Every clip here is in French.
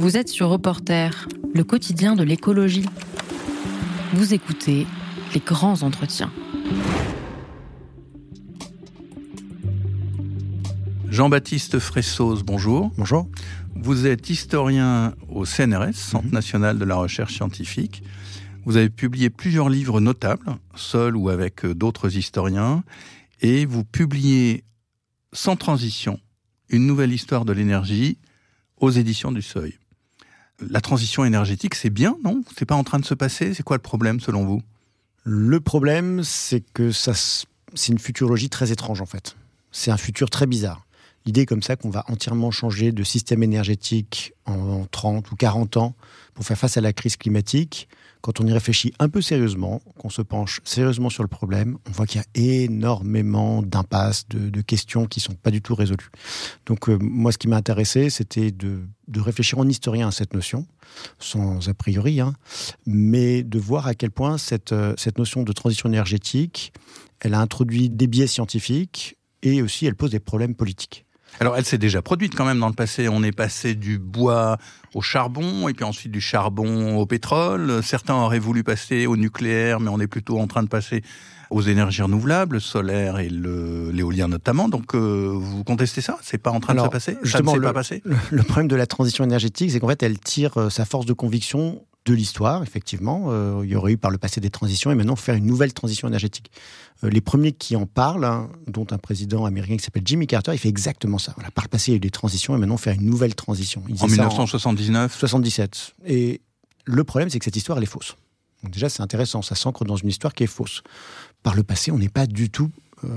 Vous êtes sur Reporter, le quotidien de l'écologie. Vous écoutez les grands entretiens. Jean-Baptiste Fressos, bonjour. Bonjour. Vous êtes historien au CNRS, Centre Mhm. national de la recherche scientifique. Vous avez publié plusieurs livres notables, seul ou avec euh, d'autres historiens, et vous publiez Sans transition, une nouvelle histoire de l'énergie aux éditions du Seuil. La transition énergétique, c'est bien, non? C'est pas en train de se passer? C'est quoi le problème selon vous? Le problème, c'est que ça, c'est une futurologie très étrange en fait. C'est un futur très bizarre. L'idée comme ça qu'on va entièrement changer de système énergétique en 30 ou 40 ans pour faire face à la crise climatique, quand on y réfléchit un peu sérieusement, qu'on se penche sérieusement sur le problème, on voit qu'il y a énormément d'impasses, de, questions qui sont pas du tout résolues. Donc euh, moi, ce qui m'a intéressé, c'était de, réfléchir en historien à cette notion, sans a priori, hein, mais de voir à quel point euh, cette notion de transition énergétique, elle a introduit des biais scientifiques et aussi elle pose des problèmes politiques. Alors, elle s'est déjà produite quand même dans le passé. On est passé du bois au charbon, et puis ensuite du charbon au pétrole. Certains auraient voulu passer au nucléaire, mais on est plutôt en train de passer aux énergies renouvelables, le solaire et l'éolien notamment. Donc, euh, vous contestez ça? C'est pas en train de se passer? Ça ne justement, le- pas passé? Le, le problème de la transition énergétique, c'est qu'en fait, elle tire euh, sa force de conviction de l'histoire, effectivement. Euh, il y aurait eu par le passé des transitions, et maintenant, faire une nouvelle transition énergétique. Euh, les premiers qui en parlent, hein, dont un président américain qui s'appelle Jimmy Carter, il fait exactement ça. Voilà, par le passé, il y a eu des transitions, et maintenant, faire une nouvelle transition. Il En ça 1979 77. Et le problème, c'est que cette histoire, elle est fausse. Donc déjà, c'est intéressant, ça s'ancre dans une histoire qui est fausse. Par le passé, on n'est pas du tout, euh,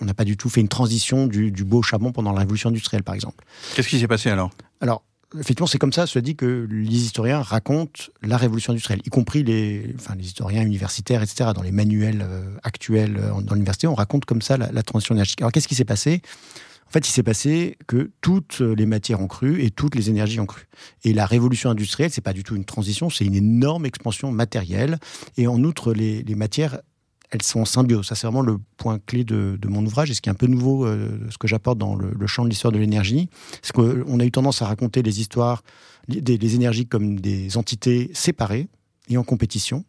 on n'a pas du tout fait une transition du, du beau charbon pendant la révolution industrielle, par exemple. Qu'est-ce qui s'est passé alors? Alors, effectivement, c'est comme ça, cela dit que les historiens racontent la révolution industrielle, y compris les, enfin, les historiens universitaires, etc. Dans les manuels euh, actuels euh, dans l'université, on raconte comme ça la, transition énergétique. Alors, qu'est-ce qui s'est passé? En fait, il s'est passé que toutes les matières ont cru et toutes les énergies ont cru. Et la révolution industrielle, c'est pas du tout une transition, c'est une énorme expansion matérielle. Et en outre, les matières, elles sont en. Ça, c'est vraiment le point clé de, de mon ouvrage et ce qui est un peu nouveau, euh, ce que j'apporte dans le, le champ de l'histoire de l'énergie. C'est qu'on a eu tendance à raconter les histoires, des, des énergies comme des entités séparées et en compétition.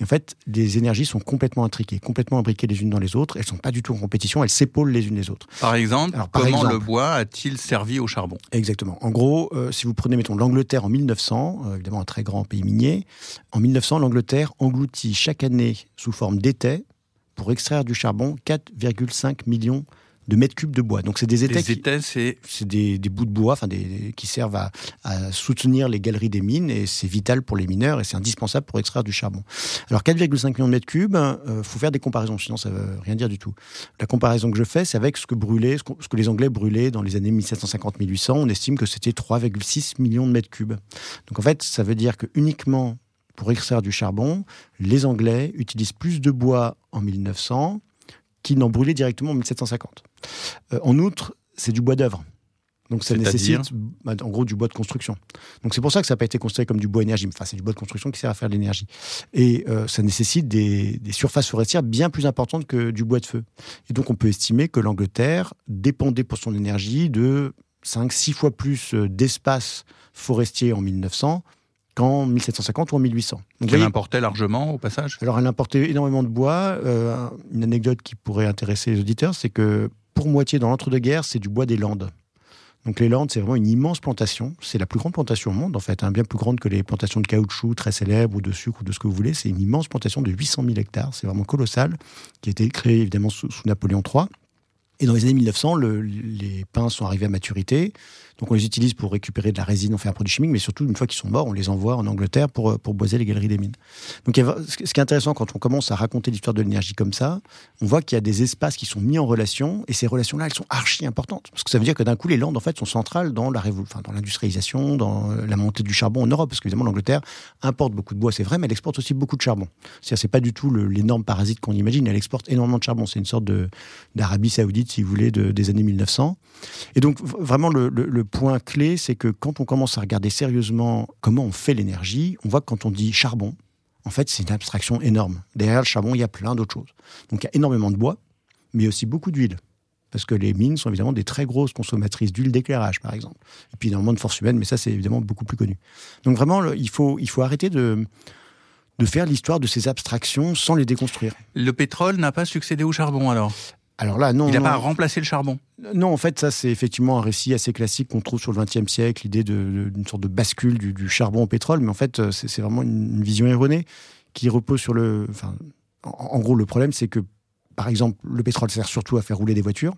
Et en fait, les énergies sont complètement intriquées, complètement imbriquées les unes dans les autres. Elles sont pas du tout en compétition, elles s'épaulent les unes les autres. Par exemple, Alors, par comment exemple. le bois a-t-il servi au charbon? Exactement. En gros, euh, si vous prenez, mettons, l'Angleterre en 1900, euh, évidemment un très grand pays minier, en 1900, l'Angleterre engloutit chaque année, sous forme d'étais, pour extraire du charbon, 4,5 millions de mètres cubes de bois. Donc c'est des étais c'est des, des bouts de bois enfin des, qui servent à, à soutenir les galeries des mines et c'est vital pour les mineurs et c'est indispensable pour extraire du charbon. Alors 4,5 millions de mètres cubes, euh, faut faire des comparaisons, sinon ça veut rien dire du tout. La comparaison que je fais, c'est avec ce que brûlait, ce que les Anglais brûlaient dans les années 1750-1800. On estime que c'était 3,6 millions de mètres cubes. Donc en fait, ça veut dire que uniquement pour extraire du charbon, les Anglais utilisent plus de bois en 1900 qu'ils n'en brûlaient directement en 1750. Euh, en outre, c'est du bois d'œuvre. Donc ça nécessite bah, en gros du bois de construction. Donc c'est pour ça que ça n'a pas été considéré comme du bois énergie. Enfin, c'est du bois de construction qui sert à faire de l'énergie. Et euh, ça nécessite des, des surfaces forestières bien plus importantes que du bois de feu. Et donc on peut estimer que l'Angleterre dépendait pour son énergie de 5-6 fois plus euh, d'espace forestier en 1900 qu'en 1750 ou en 1800. Donc, voyez, importait largement au passage? Alors, elle importait énormément de bois. Euh, une anecdote qui pourrait intéresser les auditeurs, c'est que pour moitié dans l'entre-deux-guerres, c'est du bois des Landes. Donc, les Landes, c'est vraiment une immense plantation. C'est la plus grande plantation au monde, en fait, hein, bien plus grande que les plantations de caoutchouc très célèbres ou de sucre ou de ce que vous voulez. C'est une immense plantation de 800 000 hectares. C'est vraiment colossal, qui a été créée évidemment sous, sous Napoléon III. Et dans les années 1900, le- les pins sont arrivés à maturité. Donc on les utilise pour récupérer de la résine, on fait un produit chimique, mais surtout, une fois qu'ils sont morts, on les envoie en Angleterre pour, euh, pour boiser les galeries des mines. Donc ce qui est intéressant quand on commence à raconter l'histoire de l'énergie comme ça, on voit qu'il y a des espaces qui sont mis en relation, et ces relations-là, elles sont archi importantes. Parce que ça veut dire que d'un coup, les Landes, en fait, sont centrales dans la enfin, dans l'industrialisation, dans euh, la montée du charbon en Europe, parce qu'évidemment, l'Angleterre importe beaucoup de bois, c'est vrai, mais elle exporte aussi beaucoup de charbon. C'est-à-dire, c'est pas du tout l'énorme parasite qu'on imagine, elle exporte énormément de charbon. C'est une sorte d'Arabie Saoudite, si vous voulez, de- des années 1900. Et donc, vraiment, le point clé, c'est que quand on commence à regarder sérieusement comment on fait l'énergie, on voit que quand on dit charbon, en fait, c'est une abstraction énorme. Derrière le charbon, il y a plein d'autres choses. Donc, il y a énormément de bois, mais aussi beaucoup d'huile. parce que les mines sont évidemment des très grosses consommatrices d'huile d'éclairage, par exemple. Et puis énormément de force humaine, mais ça, c'est évidemment beaucoup plus connu. Donc vraiment, il, faut, il faut arrêter de, de faire l'histoire de ces abstractions sans les déconstruire. Le pétrole n'a pas succédé au charbon, alors? Alors là, non. Il n'a pas remplacé le charbon. Non, en fait, ça, c'est effectivement un récit assez classique qu'on trouve sur le XXe siècle, l'idée d'une sorte de bascule du, charbon au pétrole. Mais en fait, euh, c'est vraiment une, vision erronée qui repose sur le. Enfin, en gros, le problème, c'est que, par exemple, le pétrole sert surtout à faire rouler des voitures.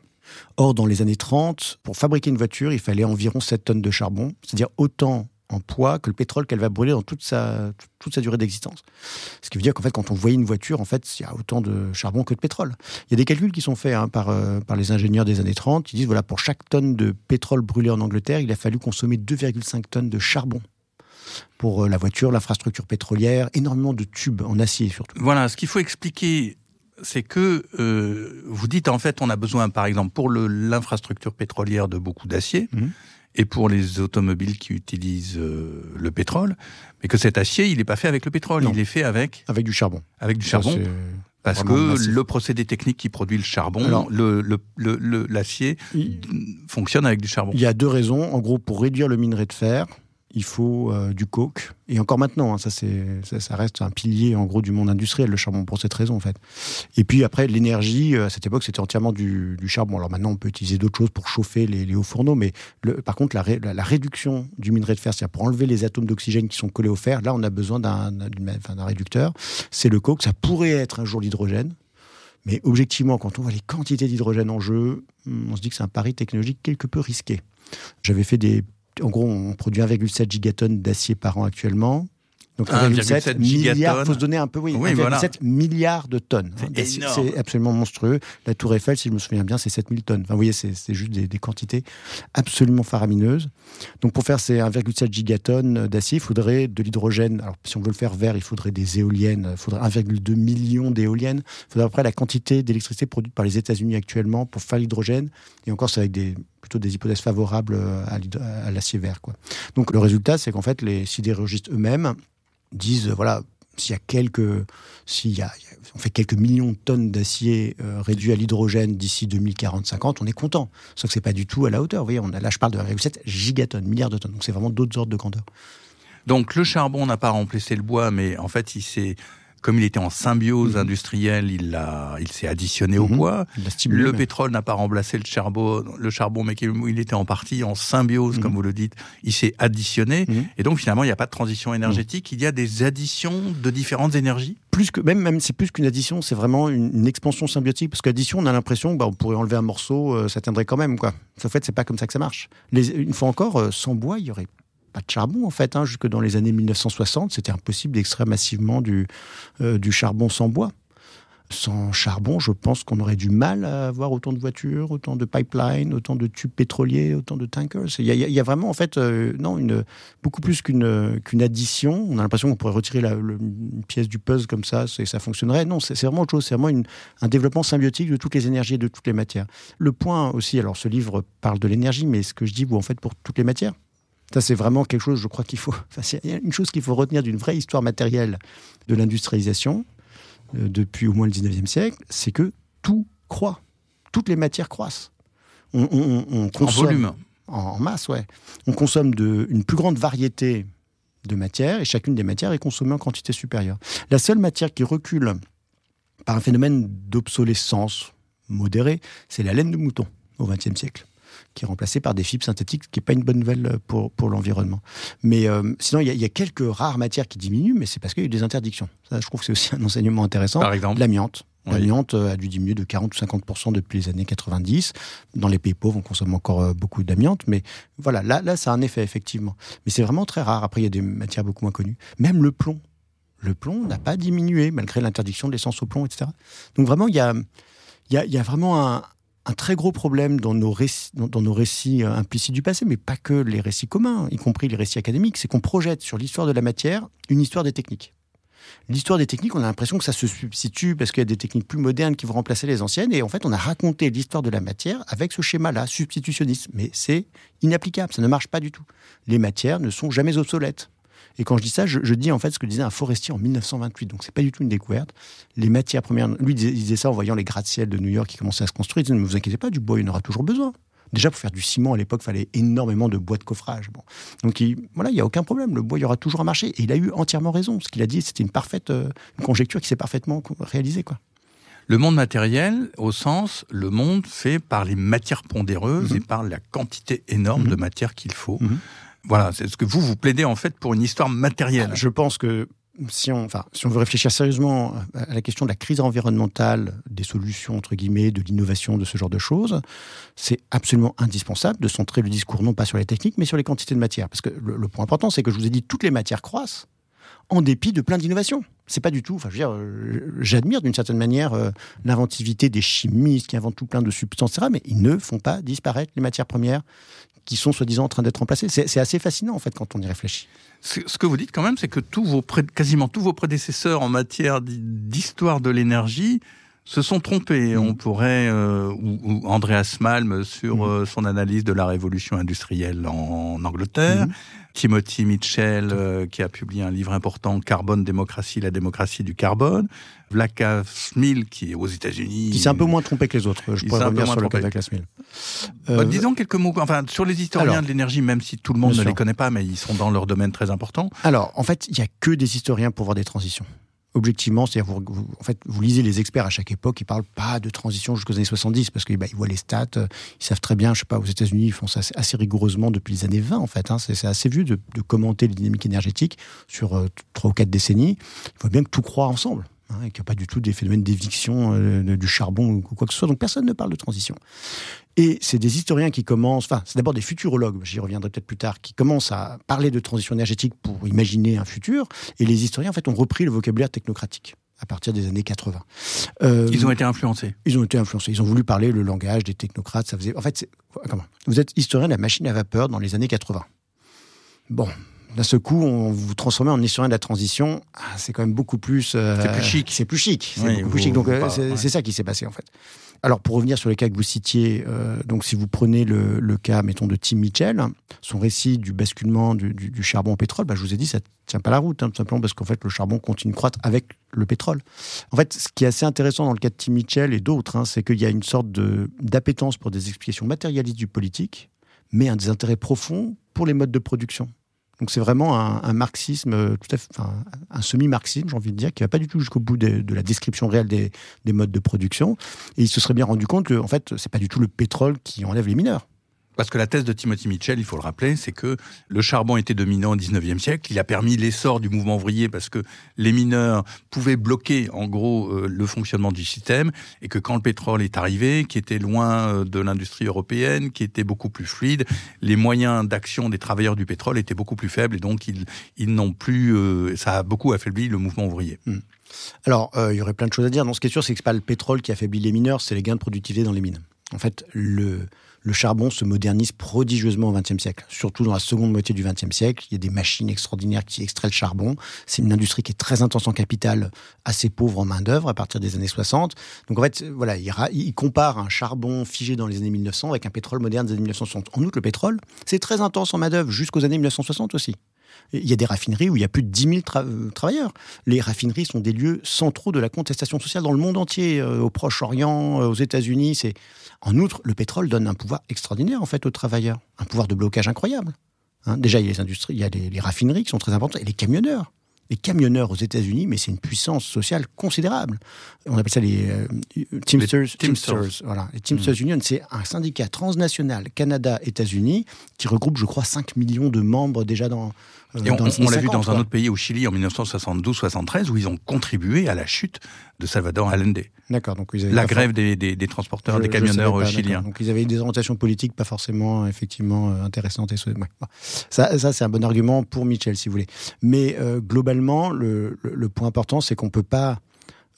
Or, dans les années 30, pour fabriquer une voiture, il fallait environ 7 tonnes de charbon, c'est-à-dire autant en poids que le pétrole qu'elle va brûler dans toute sa, toute sa durée d'existence. Ce qui veut dire qu'en fait, quand on voyait une voiture, en fait, il y a autant de charbon que de pétrole. Il y a des calculs qui sont faits hein, par, euh, par les ingénieurs des années 30. Ils disent, voilà, pour chaque tonne de pétrole brûlé en Angleterre, il a fallu consommer 2,5 tonnes de charbon pour euh, la voiture, l'infrastructure pétrolière, énormément de tubes en acier surtout. Voilà, ce qu'il faut expliquer c'est que euh, vous dites en fait on a besoin par exemple pour l'infrastructure pétrolière de beaucoup d'acier, mmh et pour les automobiles qui utilisent euh, le pétrole, mais que cet acier, il n'est pas fait avec le pétrole, il est fait avec avec du charbon. Avec du charbon. parce que le procédé technique qui produit le charbon, l'acier, fonctionne avec du charbon. Il y a deux raisons. En gros, pour réduire le minerai de fer, il faut euh, du coke. Et encore maintenant, hein, ça, ça, reste un pilier en gros du monde industriel, le charbon, pour cette raison en fait. Et puis après, l'énergie, euh, à cette époque, c'était entièrement du, charbon. Alors maintenant, on peut utiliser d'autres choses pour chauffer les, hauts fourneaux, mais par contre, la, la, réduction du minerai de fer, c'est-à-dire pour enlever les atomes d'oxygène qui sont collés au fer, là, on a besoin d'un, d'un réducteur. C'est le coke. Ça pourrait être un jour l'hydrogène. Mais objectivement, quand on voit les quantités d'hydrogène en jeu, on se dit que c'est un pari technologique quelque peu risqué. J'avais fait des en gros, on produit 1,7 gigatonnes d'acier par an actuellement. Donc 1,7 milliards, il faut se donner un peu, oui, 1,7 milliards de tonnes. C'est absolument monstrueux. La Tour Eiffel, si je me souviens bien, c'est 7000 tonnes. Enfin, vous voyez, c'est juste des, quantités absolument faramineuses. Donc pour faire ces 1,7 gigatonnes d'acier, il faudrait de l'hydrogène. Alors si on veut le faire vert, il faudrait des éoliennes. Il faudrait 1,2 million d'éoliennes. Il faudrait après la quantité d'électricité produite par les États-Unis actuellement pour faire l'hydrogène. Et encore, c'est avec des plutôt des hypothèses favorables à l'acier vert. Quoi. Donc le résultat, c'est qu'en fait, les sidérurgistes eux-mêmes disent, voilà, s'il y a quelques, s'il y a, on fait quelques millions de tonnes d'acier euh, réduit à l'hydrogène d'ici 2040-50, on est content. Sauf que c'est pas du tout à la hauteur. Vous voyez, on a, là, je parle de 1,7 gigatonnes, milliards de tonnes. Donc c'est vraiment d'autres ordres de grandeur. Donc le charbon n'a pas remplacé le bois, mais en fait, il s'est comme il était en symbiose mhm. industrielle, il, il s'est additionné au mhm. bois. Le pétrole n'a pas remplacé le charbon, le charbon, mais il était en partie en symbiose, mhm. comme vous le dites. Il s'est additionné. Et donc, finalement, il n'y a pas de transition énergétique. Il y a des additions de différentes énergies plus que même même c'est plus qu'une addition, c'est vraiment une, expansion symbiotique parce qu'addition on a l'impression que bah, pourrait enlever un morceau, euh, ça tiendrait quand même quoi. En fait, c'est pas comme ça que ça marche. Les, une fois encore, euh, sans bois, il y aurait pas de charbon en fait. Hein. Jusque dans les années 1960, c'était impossible d'extraire massivement du, euh, du charbon sans bois. Sans charbon, je pense qu'on aurait du mal à avoir autant de voitures, autant de pipelines, autant de tubes pétroliers, autant de tankers. Il y a, vraiment en fait euh, non beaucoup plus qu'une qu'une addition. On a l'impression qu'on pourrait retirer la, une pièce du puzzle comme ça et ça fonctionnerait. Non, c'est vraiment autre chose. C'est vraiment un développement symbiotique de toutes les énergies et de toutes les matières. Le point aussi, alors ce livre parle de l'énergie, mais ce que je dis, vous en fait pour toutes les matières. Ça, c'est vraiment quelque chose, je crois qu'il faut. Enfin, il y a une chose qu'il faut retenir d'une vraie histoire matérielle de l'industrialisation euh, depuis au moins le 19e siècle, c'est que tout croît. Toutes les matières croissent. On, consomme, en volume. En, masse, ouais. On consomme de, une plus grande variété de matières et chacune des matières est consommée en quantité supérieure. La seule matière qui recule par un phénomène d'obsolescence modéré, c'est la laine de mouton au XXe siècle qui est remplacé par des fibres synthétiques, ce qui n'est pas une bonne nouvelle pour, pour l'environnement. Mais euh, sinon, il y, a quelques rares matières qui diminuent, mais c'est parce qu'il y a eu des interdictions. Ça, je trouve que c'est aussi un enseignement intéressant. Par exemple L'amiante. L'amiante euh, a dû diminuer de 40 ou 50% depuis les années 90. Dans les pays pauvres, on consomme encore euh, beaucoup d'amiante, mais voilà, là, là, ça a un effet, effectivement. Mais c'est vraiment très rare. Après, il y a des matières beaucoup moins connues. Même le plomb. Le plomb n'a pas diminué, malgré l'interdiction de l'essence au plomb, etc. Donc vraiment, il y a, il y a, il y a vraiment un, un très gros problème dans nos récits, euh, implicites du passé, mais pas que les récits communs, y compris les récits académiques, c'est qu'on projette sur l'histoire de la matière une histoire des techniques. L'histoire des techniques, on a l'impression que ça se substitue parce qu'il y a des techniques plus modernes qui vont remplacer les anciennes. Et en fait, on a raconté l'histoire de la matière avec ce schéma-là, substitutionniste. Mais c'est inapplicable, ça ne marche pas du tout. Les matières ne sont jamais obsolètes. Et quand je dis ça, je, dis en fait ce que disait un forestier en 1928. Donc c'est pas du tout une découverte. Les matières premières, lui il disait, ça en voyant les gratte-ciel de New York qui commençaient à se construire. Il disait ne vous inquiétez pas, du bois il y en aura toujours besoin. Déjà, pour faire du ciment, à l'époque, il fallait énormément de bois de coffrage. Bon. Donc, il, voilà, il n'y a aucun problème. Le bois, il y aura toujours un marché. Et il a eu entièrement raison. Ce qu'il a dit, c'était une parfaite euh, conjecture qui s'est parfaitement réalisée. Quoi. Le monde matériel, au sens, le monde fait par les matières pondéreuses et mhm. par la quantité énorme de mhm. matière qu'il faut. Mhm. Voilà, c'est ce que vous, vous plaidez en fait pour une histoire matérielle. Je pense que si on, si on veut réfléchir sérieusement à la question de la crise environnementale, des solutions, entre guillemets, de l'innovation, de ce genre de choses, c'est absolument indispensable de centrer le discours non pas sur les techniques, mais sur les quantités de matière. Parce que le, point important, c'est que je vous ai dit, toutes les matières croissent en dépit de plein d'innovations. C'est pas du tout. Enfin, je veux dire, euh, j'admire d'une certaine manière euh, l'inventivité des chimistes qui inventent tout plein de substances, etc. Mais ils ne font pas disparaître les matières premières qui sont soi-disant en train d'être remplacées. C'est assez fascinant en fait quand on y réfléchit. Ce que vous dites quand même, c'est que tous vos quasiment tous vos prédécesseurs en matière d'histoire de l'énergie se sont trompés. Mm. On pourrait, euh, ou, Andreas Malm sur mm. euh, son analyse de la révolution industrielle en, Angleterre, mm. Timothy Mitchell euh, qui a publié un livre important, Carbone, démocratie, la démocratie du carbone, Vlaka Smil qui est aux États-Unis. Qui s'est un peu moins trompé que les autres. Je pourrais revenir sur le cas Vlaka Smil. Bah, disons quelques mots, enfin sur les historiens de l'énergie, même si tout le monde ne les connaît pas, mais ils sont dans leur domaine très important. Alors, en fait, il n'y a que des historiens pour voir des transitions objectivement, c'est-à-dire vous, en fait, vous lisez les experts à chaque époque, ils parlent pas de transition jusqu'aux années 70 parce qu'ils bah, voient les stats, euh, ils savent très bien, je sais pas, aux États-Unis, ils font ça assez, rigoureusement depuis les années 20 en fait. Hein, c'est assez vieux de, commenter les dynamiques énergétiques sur euh, trois ou quatre décennies. Il faut bien que tout croit ensemble. Hein, et qu'il n'y a pas du tout des phénomènes d'éviction euh, du charbon ou quoi que ce soit. Donc personne ne parle de transition. Et c'est des historiens qui commencent, enfin, c'est d'abord des futurologues, j'y reviendrai peut-être plus tard, qui commencent à parler de transition énergétique pour imaginer un futur. Et les historiens, en fait, ont repris le vocabulaire technocratique à partir des années 80. Euh, ils ont été influencés. Ils ont été influencés. Ils ont voulu parler le langage des technocrates. Ça faisait. En fait, comment? Vous êtes historien de la machine à vapeur dans les années 80. Bon, d'un seul coup, on vous transformez en historien de la transition. Ah, c'est quand même beaucoup plus. Euh, c'est plus chic. C'est plus chic. C'est beaucoup plus chic. Donc, euh, c'est ça qui s'est passé, en fait. Alors, pour revenir sur les cas que vous citiez, euh, donc si vous prenez le, cas, mettons, de Tim Mitchell, son récit du basculement du, charbon au pétrole, bah, je vous ai dit, ça ne tient pas la route, hein, tout simplement parce qu'en fait, le charbon continue de croître avec le pétrole. En fait, ce qui est assez intéressant dans le cas de Tim Mitchell et d'autres, hein, c'est qu'il y a une sorte d'appétence pour des explications matérialistes du politique, mais un désintérêt profond pour les modes de production. Donc c'est vraiment un, marxisme, euh, tout à fait, un semi-marxisme, j'ai envie de dire, qui va pas du tout jusqu'au bout de, la description réelle des, des, modes de production. Et il se serait bien rendu compte que, en fait, c'est pas du tout le pétrole qui enlève les mineurs. Parce que la thèse de Timothy Mitchell, il faut le rappeler, c'est que le charbon était dominant au 19e siècle. Il a permis l'essor du mouvement ouvrier parce que les mineurs pouvaient bloquer, en gros, euh, le fonctionnement du système. Et que quand le pétrole est arrivé, qui était loin euh, de l'industrie européenne, qui était beaucoup plus fluide, les moyens d'action des travailleurs du pétrole étaient beaucoup plus faibles. Et donc, ils, n'ont plus. Euh, ça a beaucoup affaibli le mouvement ouvrier. Hmm. Alors, il y aurait plein de choses à dire. Non, ce qui est sûr, c'est que ce n'est pas le pétrole qui affaiblit les mineurs, c'est les gains de productivité dans les mines. En fait, le le charbon se modernise prodigieusement au XXe siècle, surtout dans la seconde moitié du XXe siècle. Il y a des machines extraordinaires qui extraient le charbon. C'est une industrie qui est très intense en capital, assez pauvre en main-d'œuvre à partir des années 60. Donc en fait, voilà, il, compare un charbon figé dans les années 1900 avec un pétrole moderne des années 1960. En outre, le pétrole, c'est très intense en main-d'œuvre jusqu'aux années 1960 aussi. Il y a des raffineries où il y a plus de 10 000 euh, travailleurs. Les raffineries sont des lieux centraux de la contestation sociale dans le monde entier, euh, au Proche-Orient, euh, aux États-Unis. C'est en outre, le pétrole donne un pouvoir extraordinaire en fait aux travailleurs, un pouvoir de blocage incroyable. Hein, déjà, il y a les industries, il y a les, raffineries qui sont très importantes et les camionneurs les camionneurs aux États-Unis, mais c'est une puissance sociale considérable. On appelle ça les euh, Teamsters. Teamsters. Voilà. Les Teamsters mm. Union, c'est un syndicat transnational Canada-États-Unis qui regroupe, je crois, 5 millions de membres déjà dans. Euh, Et on, l'a vu dans un autre pays, au Chili, en 1972-73, où ils ont contribué à la chute de Salvador Allende. D'accord. Donc la grève des, des, transporteurs, des camionneurs chiliens. Donc ils avaient des orientations politiques pas forcément effectivement euh, intéressantes. Et... Ça, ça c'est un bon argument pour Mitchell, si vous voulez. Mais globalement le, point important, c'est qu'on ne peut pas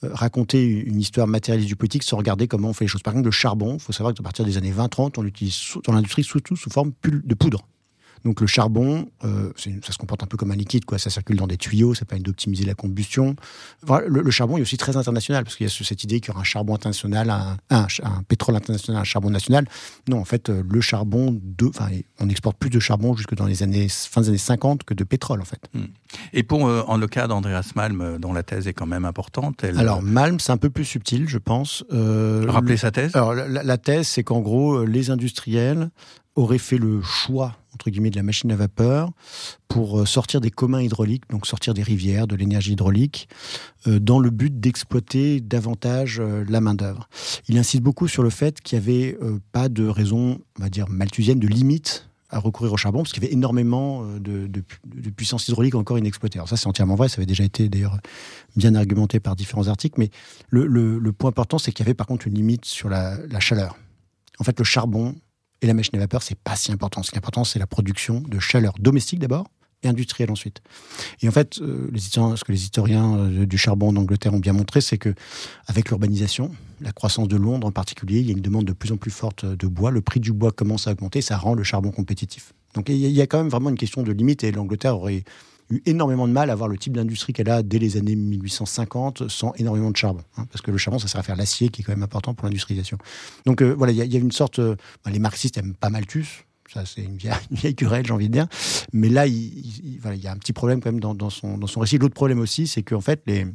euh, raconter une histoire matérialiste du politique sans regarder comment on fait les choses. Par exemple, le charbon, il faut savoir qu'à partir des années 20-30, on l'utilise dans l'industrie surtout sous forme de poudre. Donc le charbon, euh, ça se comporte un peu comme un liquide, quoi. Ça circule dans des tuyaux, ça permet d'optimiser la combustion. le, charbon est aussi très international parce qu'il y a cette idée qu'il y aura un charbon international, un, un, pétrole international, un charbon national. Non, en fait, euh, le charbon, de, enfin, on exporte plus de charbon jusque dans les années fin des années 50 que de pétrole, en fait. Hmm. Et pour euh, en le cas d'Andreas Malm, dont la thèse est quand même importante. Alors Malm, c'est un peu plus subtil, je pense. Rappelez sa thèse. Alors la thèse, c'est qu'en gros, les industriels auraient fait le choix de la machine à vapeur pour euh, sortir des communs hydrauliques, donc sortir des rivières, de l'énergie hydraulique, euh, dans le but d'exploiter davantage euh, la main d'œuvre. Il insiste beaucoup sur le fait qu'il n'y avait pas de raison, on va dire malthusienne, de limite à recourir au charbon, parce qu'il y avait énormément de, puissance hydraulique encore inexploitée. Alors ça, c'est entièrement vrai, ça avait déjà été d'ailleurs bien argumenté par différents articles, mais le, point important, c'est qu'il y avait par contre une limite sur la chaleur. En fait, le charbon, et la machine à vapeur, c'est pas si important. Ce qui est important, c'est la production de chaleur domestique d'abord et industrielle ensuite. Et en fait, euh, ce que les historiens euh, du charbon d'Angleterre ont bien montré, c'est que avec l'urbanisation, la croissance de Londres en particulier, il y a une demande de plus en plus forte de bois. Le prix du bois commence à augmenter, ça rend le charbon compétitif. Donc il y a quand même vraiment une question de limite et l'Angleterre aurait eu énormément de mal à avoir le type d'industrie qu'elle a dès les années 1850 sans énormément de charbon. Hein, parce que le charbon, ça sert à faire l'acier qui est quand même important pour l'industrialisation. Donc euh, voilà, il y, a une sorte. Euh, bah, les marxistes aiment pas Malthus. Ça, c'est une vieille, querelle, j'ai envie de dire. Mais là, il, y a un petit problème quand même dans, son, dans son récit. L'autre problème aussi, c'est qu'en fait, les,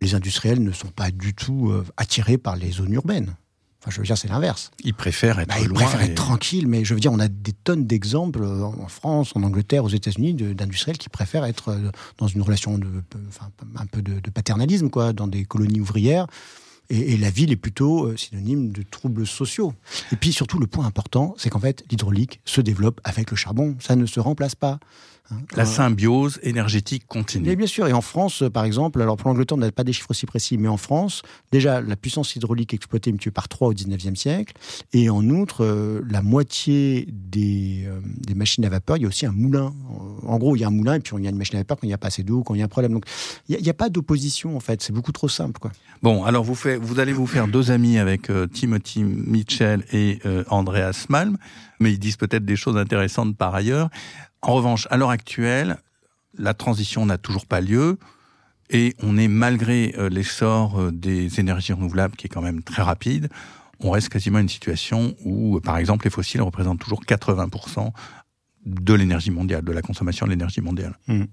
les industriels ne sont pas du tout euh, attirés par les zones urbaines. Enfin, je veux dire, c'est l'inverse. Ils préfèrent être bah, Ils préfèrent être tranquilles, mais je veux dire, on a des tonnes d'exemples euh, en France, en Angleterre, aux États-Unis, d'industriels qui préfèrent être euh, dans une relation de, enfin, un peu de, paternalisme, quoi, dans des colonies ouvrières. Et, la ville est plutôt euh, synonyme de troubles sociaux. Et puis surtout, le point important, c'est qu'en fait, l'hydraulique se développe avec le charbon. Ça ne se remplace pas. La symbiose énergétique continue. Mais bien sûr, et en France, par exemple, alors pour l'Angleterre, on n'a pas des chiffres aussi précis, mais en France, déjà, la puissance hydraulique exploitée est multipliée par 3 au 19e siècle, et en outre, euh, la moitié des, euh, des, machines à vapeur, il y a aussi un moulin. En gros, il y a un moulin, et puis il y a une machine à vapeur quand il n'y a pas assez d'eau, quand il y a un problème. Donc, il n'y a, pas d'opposition, en fait, c'est beaucoup trop simple. Quoi. Bon, alors vous, fait, vous allez vous faire deux amis avec euh, Timothy Mitchell et Andreas Malm, mais ils disent peut-être des choses intéressantes par ailleurs. En revanche, à l'heure actuelle, la transition n'a toujours pas lieu et on est, malgré euh, l'essor euh, des énergies renouvelables qui est quand même très rapide, on reste quasiment à une situation où, par exemple, les fossiles représentent toujours 80% de l'énergie mondiale, de la consommation de l'énergie mondiale. Mmh.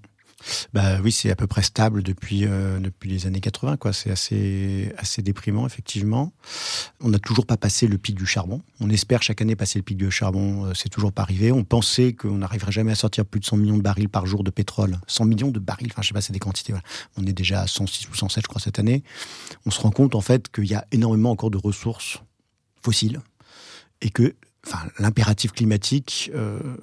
Bah oui, c'est à peu près stable depuis euh, depuis les années 80 quoi. C'est assez assez déprimant effectivement. On n'a toujours pas passé le pic du charbon. On espère chaque année passer le pic du charbon. Euh, c'est toujours pas arrivé. On pensait qu'on n'arriverait jamais à sortir plus de 100 millions de barils par jour de pétrole. 100 millions de barils. Enfin, je sais pas, c'est des quantités. On est déjà à 106 ou 107, je crois, cette année. On se rend compte en fait qu'il y a énormément encore de ressources fossiles et que, enfin, l'impératif climatique euh,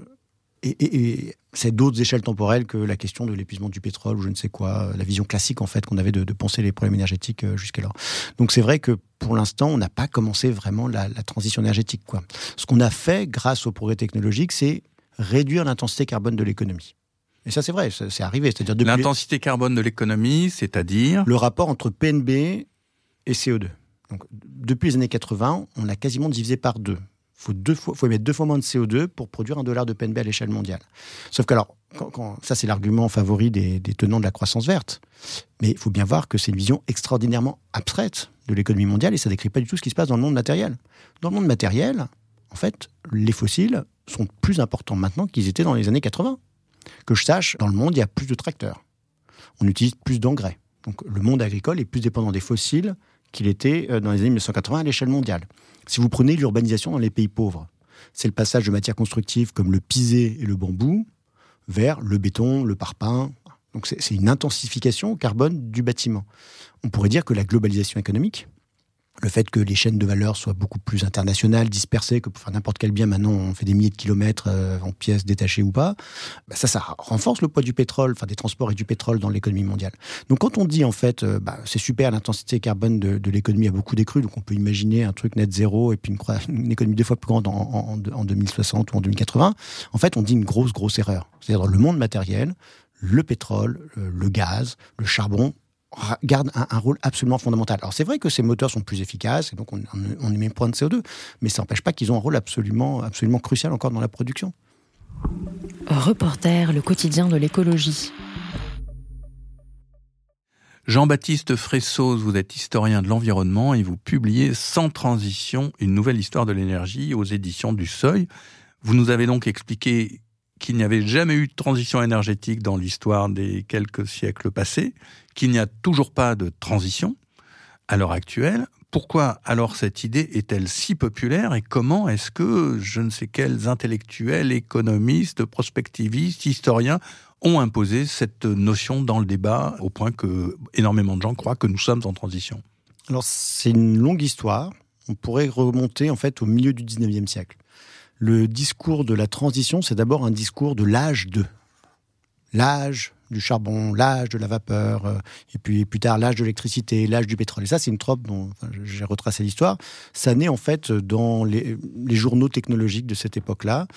et, c'est d'autres échelles temporelles que la question de l'épuisement du pétrole ou je ne sais quoi, la vision classique en fait qu'on avait de, penser les problèmes énergétiques euh, jusqu'alors. Donc c'est vrai que pour l'instant, on n'a pas commencé vraiment la, transition énergétique. Quoi. Ce qu'on a fait grâce au progrès technologique, c'est réduire l'intensité carbone de l'économie. Et ça, c'est vrai, c'est arrivé. C'est-à-dire l'intensité carbone de l'économie, c'est-à-dire le rapport entre PNB et CO2. Donc, depuis les années 80, on a quasiment divisé par deux faut deux fois, faut émettre deux fois moins de CO2 pour produire un dollar de PNB à l'échelle mondiale. Sauf que alors, ça c'est l'argument favori des, tenants de la croissance verte. Mais il faut bien voir que c'est une vision extraordinairement abstraite de l'économie mondiale et ça décrit pas du tout ce qui se passe dans le monde matériel. Dans le monde matériel, en fait, les fossiles sont plus importants maintenant qu'ils étaient dans les années 80. Que je sache, dans le monde, il y a plus de tracteurs. On utilise plus d'engrais. Donc le monde agricole est plus dépendant des fossiles qu'il était euh, dans les années 1980 à l'échelle mondiale. Si vous prenez l'urbanisation dans les pays pauvres, c'est le passage de matières constructives comme le pisé et le bambou vers le béton, le parpaing. Donc c'est une intensification carbone du bâtiment. On pourrait dire que la globalisation économique, le fait que les chaînes de valeur soient beaucoup plus internationales, dispersées, que pour faire n'importe quel bien, maintenant on fait des milliers de kilomètres euh, en pièces détachées ou pas, bah, ça, ça renforce le poids du pétrole, enfin des transports et du pétrole dans l'économie mondiale. Donc quand on dit en fait, euh, bah, c'est super, l'intensité carbone de, l'économie a beaucoup décru, donc on peut imaginer un truc net zéro et puis une, économie deux fois plus grande en, en 2060 ou en 2080, en fait on dit une grosse, grosse erreur. C'est-à-dire le monde matériel, le pétrole, le gaz, le charbon garde un, rôle absolument fondamental. Alors c'est vrai que ces moteurs sont plus efficaces et donc on, on, émet moins de CO2, mais ça n'empêche pas qu'ils ont un rôle absolument, absolument crucial encore dans la production. Reporter, le quotidien de l'écologie. Jean-Baptiste Fressos, vous êtes historien de l'environnement et vous publiez Sans transition, une nouvelle histoire de l'énergie aux éditions du Seuil. Vous nous avez donc expliqué qu'il n'y avait jamais eu de transition énergétique dans l'histoire des quelques siècles passés, qu'il n'y a toujours pas de transition à l'heure actuelle. Pourquoi alors cette idée est-elle si populaire et comment est-ce que je ne sais quels intellectuels, économistes, prospectivistes, historiens ont imposé cette notion dans le débat au point que énormément de gens croient que nous sommes en transition? Alors c'est une longue histoire. On pourrait remonter en fait au milieu du 19e siècle. Le discours de la transition, c'est d'abord un discours de l'âge de. L'âge du charbon, l'âge de la vapeur, euh, et puis plus tard l'âge de l'électricité, l'âge du pétrole. Et ça, c'est une trope dont j'ai retracé l'histoire. Ça naît en fait dans les, les journaux technologiques de cette époque-là.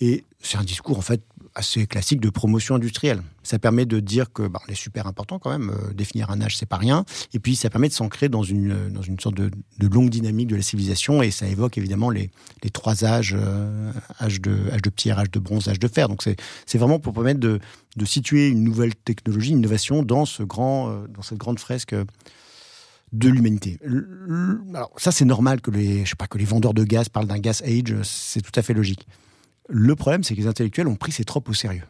Et c'est un discours en fait assez classique de promotion industrielle. Ça permet de dire que bah, est super important quand même, euh, définir un âge c'est pas rien, et puis ça permet de s'ancrer dans une, dans une sorte de, de, longue dynamique de la civilisation, et ça évoque évidemment les, les trois âges, euh, âge, de, âge de pierre, âge de bronze, âge de fer. Donc c'est vraiment pour permettre de, de situer une nouvelle technologie, une innovation dans, ce grand, euh, dans cette grande fresque de l'humanité. Alors ça c'est normal que les, je sais pas, que les vendeurs de gaz parlent d'un gas age, c'est tout à fait logique. Le problème, c'est que les intellectuels ont pris ces tropes au sérieux.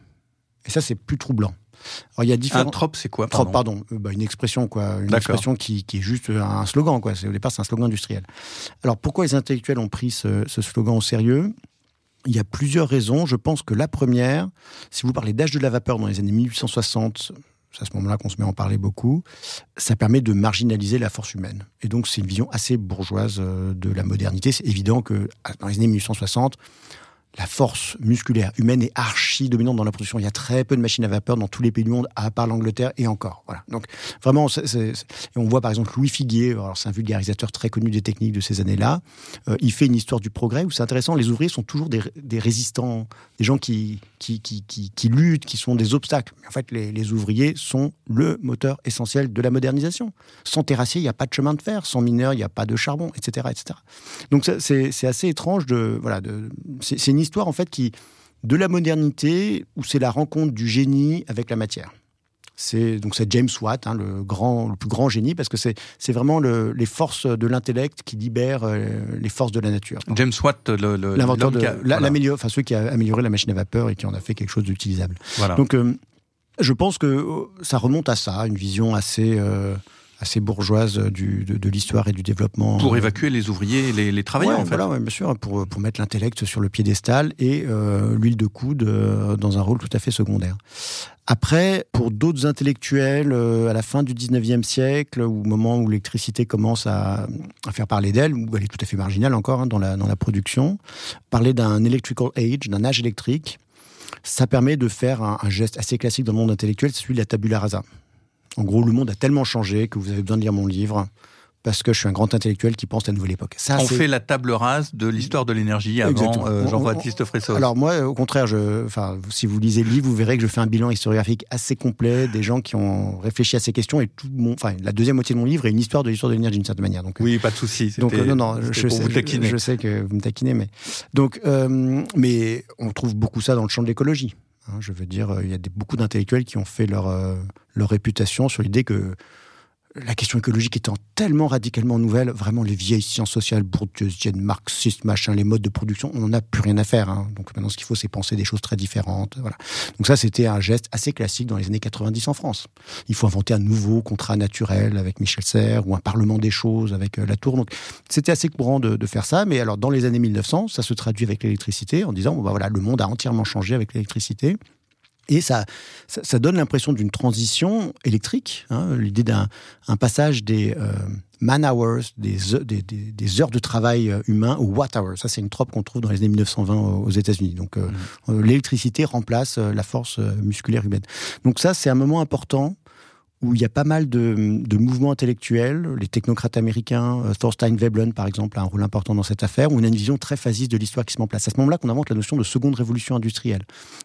Et ça, c'est plus troublant. Alors, il y a différents... Un trope, c'est quoi pardon pardon. Euh, bah, une expression, quoi. Une expression qui, qui, est juste un slogan, quoi. Au départ, c'est un slogan industriel. Alors, pourquoi les intellectuels ont pris ce, ce slogan au sérieux? Il y a plusieurs raisons. Je pense que la première, si vous parlez d'âge de la vapeur dans les années 1860, c'est à ce moment-là qu'on se met à en parler beaucoup, ça permet de marginaliser la force humaine. Et donc, c'est une vision assez bourgeoise euh, de la modernité. C'est évident que dans les années 1860, la force musculaire humaine est archi dominante dans la production. Il y a très peu de machines à vapeur dans tous les pays du monde, à part l'Angleterre et encore. Voilà. Donc vraiment, on voit par exemple Louis Figuier, c'est un vulgarisateur très connu des techniques de ces années-là. Euh, il fait une histoire du progrès où c'est intéressant. Les ouvriers sont toujours des, résistants, des gens qui qui, qui, qui, luttent, qui sont des obstacles. en fait, les, les, ouvriers sont le moteur essentiel de la modernisation. Sans terrassier, il n'y a pas de chemin de fer. Sans mineur, il n'y a pas de charbon, etc., etc. Donc c'est assez étrange de voilà. De, c'est une histoire en fait qui de la modernité où c'est la rencontre du génie avec la matière. C'est donc c'est James Watt, hein, le grand, le plus grand génie, parce que c'est c'est vraiment le, les forces de l'intellect qui libèrent euh, les forces de la nature. James Watt, l'inventeur de l'améliore, enfin celui qui a amélioré la machine à vapeur et qui en a fait quelque chose d'utilisable. Voilà. Donc euh, je pense que euh, ça remonte à ça, une vision assez assez bourgeoise du, de, l'histoire et du développement. Pour évacuer les ouvriers et les, les travailleurs, en fait. Voilà, bien sûr, pour, pour mettre l'intellect sur le piédestal et euh, l'huile de coude euh, dans un rôle tout à fait secondaire. Après, pour d'autres intellectuels, euh, à la fin du 19e siècle, au moment où l'électricité commence à, à, faire parler d'elle, où elle est tout à fait marginale encore hein, dans, la, dans la production, parler d'un electrical age, d'un âge électrique, ça permet de faire un, un, geste assez classique dans le monde intellectuel, c'est celui de la tabula rasa. En gros, le monde a tellement changé que vous avez besoin de lire mon livre parce que je suis un grand intellectuel qui pense à la nouvelle époque. Ça, On fait la table rase de l'histoire de l'énergie avant euh, Jean-Baptiste Fressos. Alors moi, au contraire, je, enfin, si vous lisez le livre, vous verrez que je fais un bilan historiographique assez complet des gens qui ont réfléchi à ces questions et tout mon, enfin, la deuxième moitié de mon livre est une histoire de l'histoire de l'énergie d'une certaine manière. Donc, oui, pas de souci. Donc non, non, je, sais, je, sais que vous me taquinez, mais donc, euh, mais on trouve beaucoup ça dans le champ de l'écologie. Hein, je veux dire, euh, il y a beaucoup d'intellectuels qui ont fait leur, euh, leur réputation sur l'idée que la question écologique étant tellement radicalement nouvelle, vraiment les vieilles sciences sociales bourdieusiennes, marxistes, machin, les modes de production, on n'en a plus rien à faire. Hein. Donc maintenant, ce qu'il faut, c'est penser des choses très différentes. Voilà. Donc ça, c'était un geste assez classique dans les années 90 en France. Il faut inventer un nouveau contrat naturel avec Michel Serres ou un parlement des choses avec euh, la Tour. Donc c'était assez courant de, faire ça. Mais alors, dans les années 1900, ça se traduit avec l'électricité en disant, bah, voilà, le monde a entièrement changé avec l'électricité. Et ça, ça, donne l'impression d'une transition électrique, hein, l'idée d'un un passage des euh, man hours, des, des, des, heures de travail euh, humain aux watt hours. Ça, c'est une trope qu'on trouve dans les années 1920 aux États-Unis. Donc, euh, mmh. l'électricité remplace la force musculaire humaine. Donc ça, c'est un moment important où il y a pas mal de, mouvements intellectuels. Les technocrates américains, euh, Thorstein Veblen par exemple, a un rôle important dans cette affaire, où on a une vision très phasiste de l'histoire qui se met en place. À ce moment-là qu'on invente la notion de seconde révolution industrielle,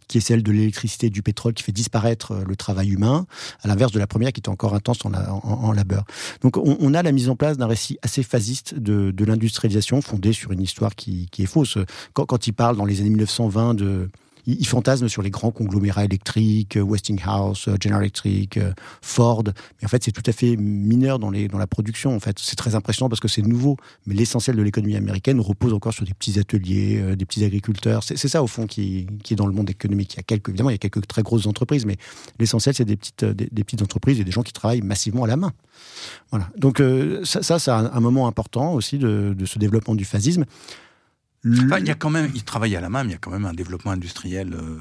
qui est celle de l'électricité et du pétrole qui fait disparaître euh, le travail humain, à l'inverse de la première qui était encore intense en, labeur. Donc on, a la mise en place d'un récit assez phasiste de, l'industrialisation, fondé sur une histoire qui, est fausse. Quand il parle dans les années 1920 de ils, fantasment sur les grands conglomérats électriques, Westinghouse, General Electric, Ford. Mais en fait, c'est tout à fait mineur dans, la production. En fait, c'est très impressionnant parce que c'est nouveau. Mais l'essentiel de l'économie américaine repose encore sur des petits ateliers, des petits agriculteurs. C'est ça, au fond, qui, est dans le monde économique. Il y a quelques, évidemment, il y a quelques très grosses entreprises, mais l'essentiel, c'est des petites, entreprises et des gens qui travaillent massivement à la main. Voilà. Donc, ça, ça c'est un, moment important aussi de, de ce développement du phasisme il y a quand même, il travaille à la main, mais il y a quand même un développement industriel euh,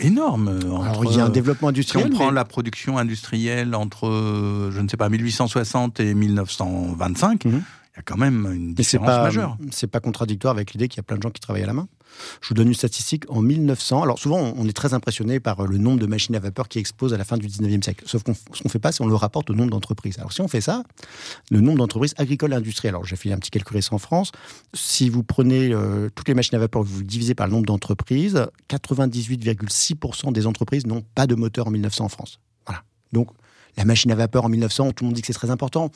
énorme. Alors, il y a un développement industriel. Si on prend la production industrielle entre, je ne sais pas, 1860 et 1925, il y a quand même une différence pas, majeure. C'est pas contradictoire avec l'idée qu'il y a plein de gens qui travaillent à la main. Je vous donne une statistique. En 1900, alors souvent on est très impressionné par le nombre de machines à vapeur qui explosent à la fin du 19e siècle. Sauf qu'on ce qu'on fait pas, c'est on le rapporte au nombre d'entreprises. Alors si on fait ça, le nombre d'entreprises agricoles et industrielles. Alors j'ai fait un petit calcul récent en France. Si vous prenez euh, toutes les machines à vapeur, vous divisez par le nombre d'entreprises, 98,6% des entreprises n'ont pas de moteur en 1900 en France. Voilà. Donc la machine à vapeur en 1900, tout le monde dit que c'est très important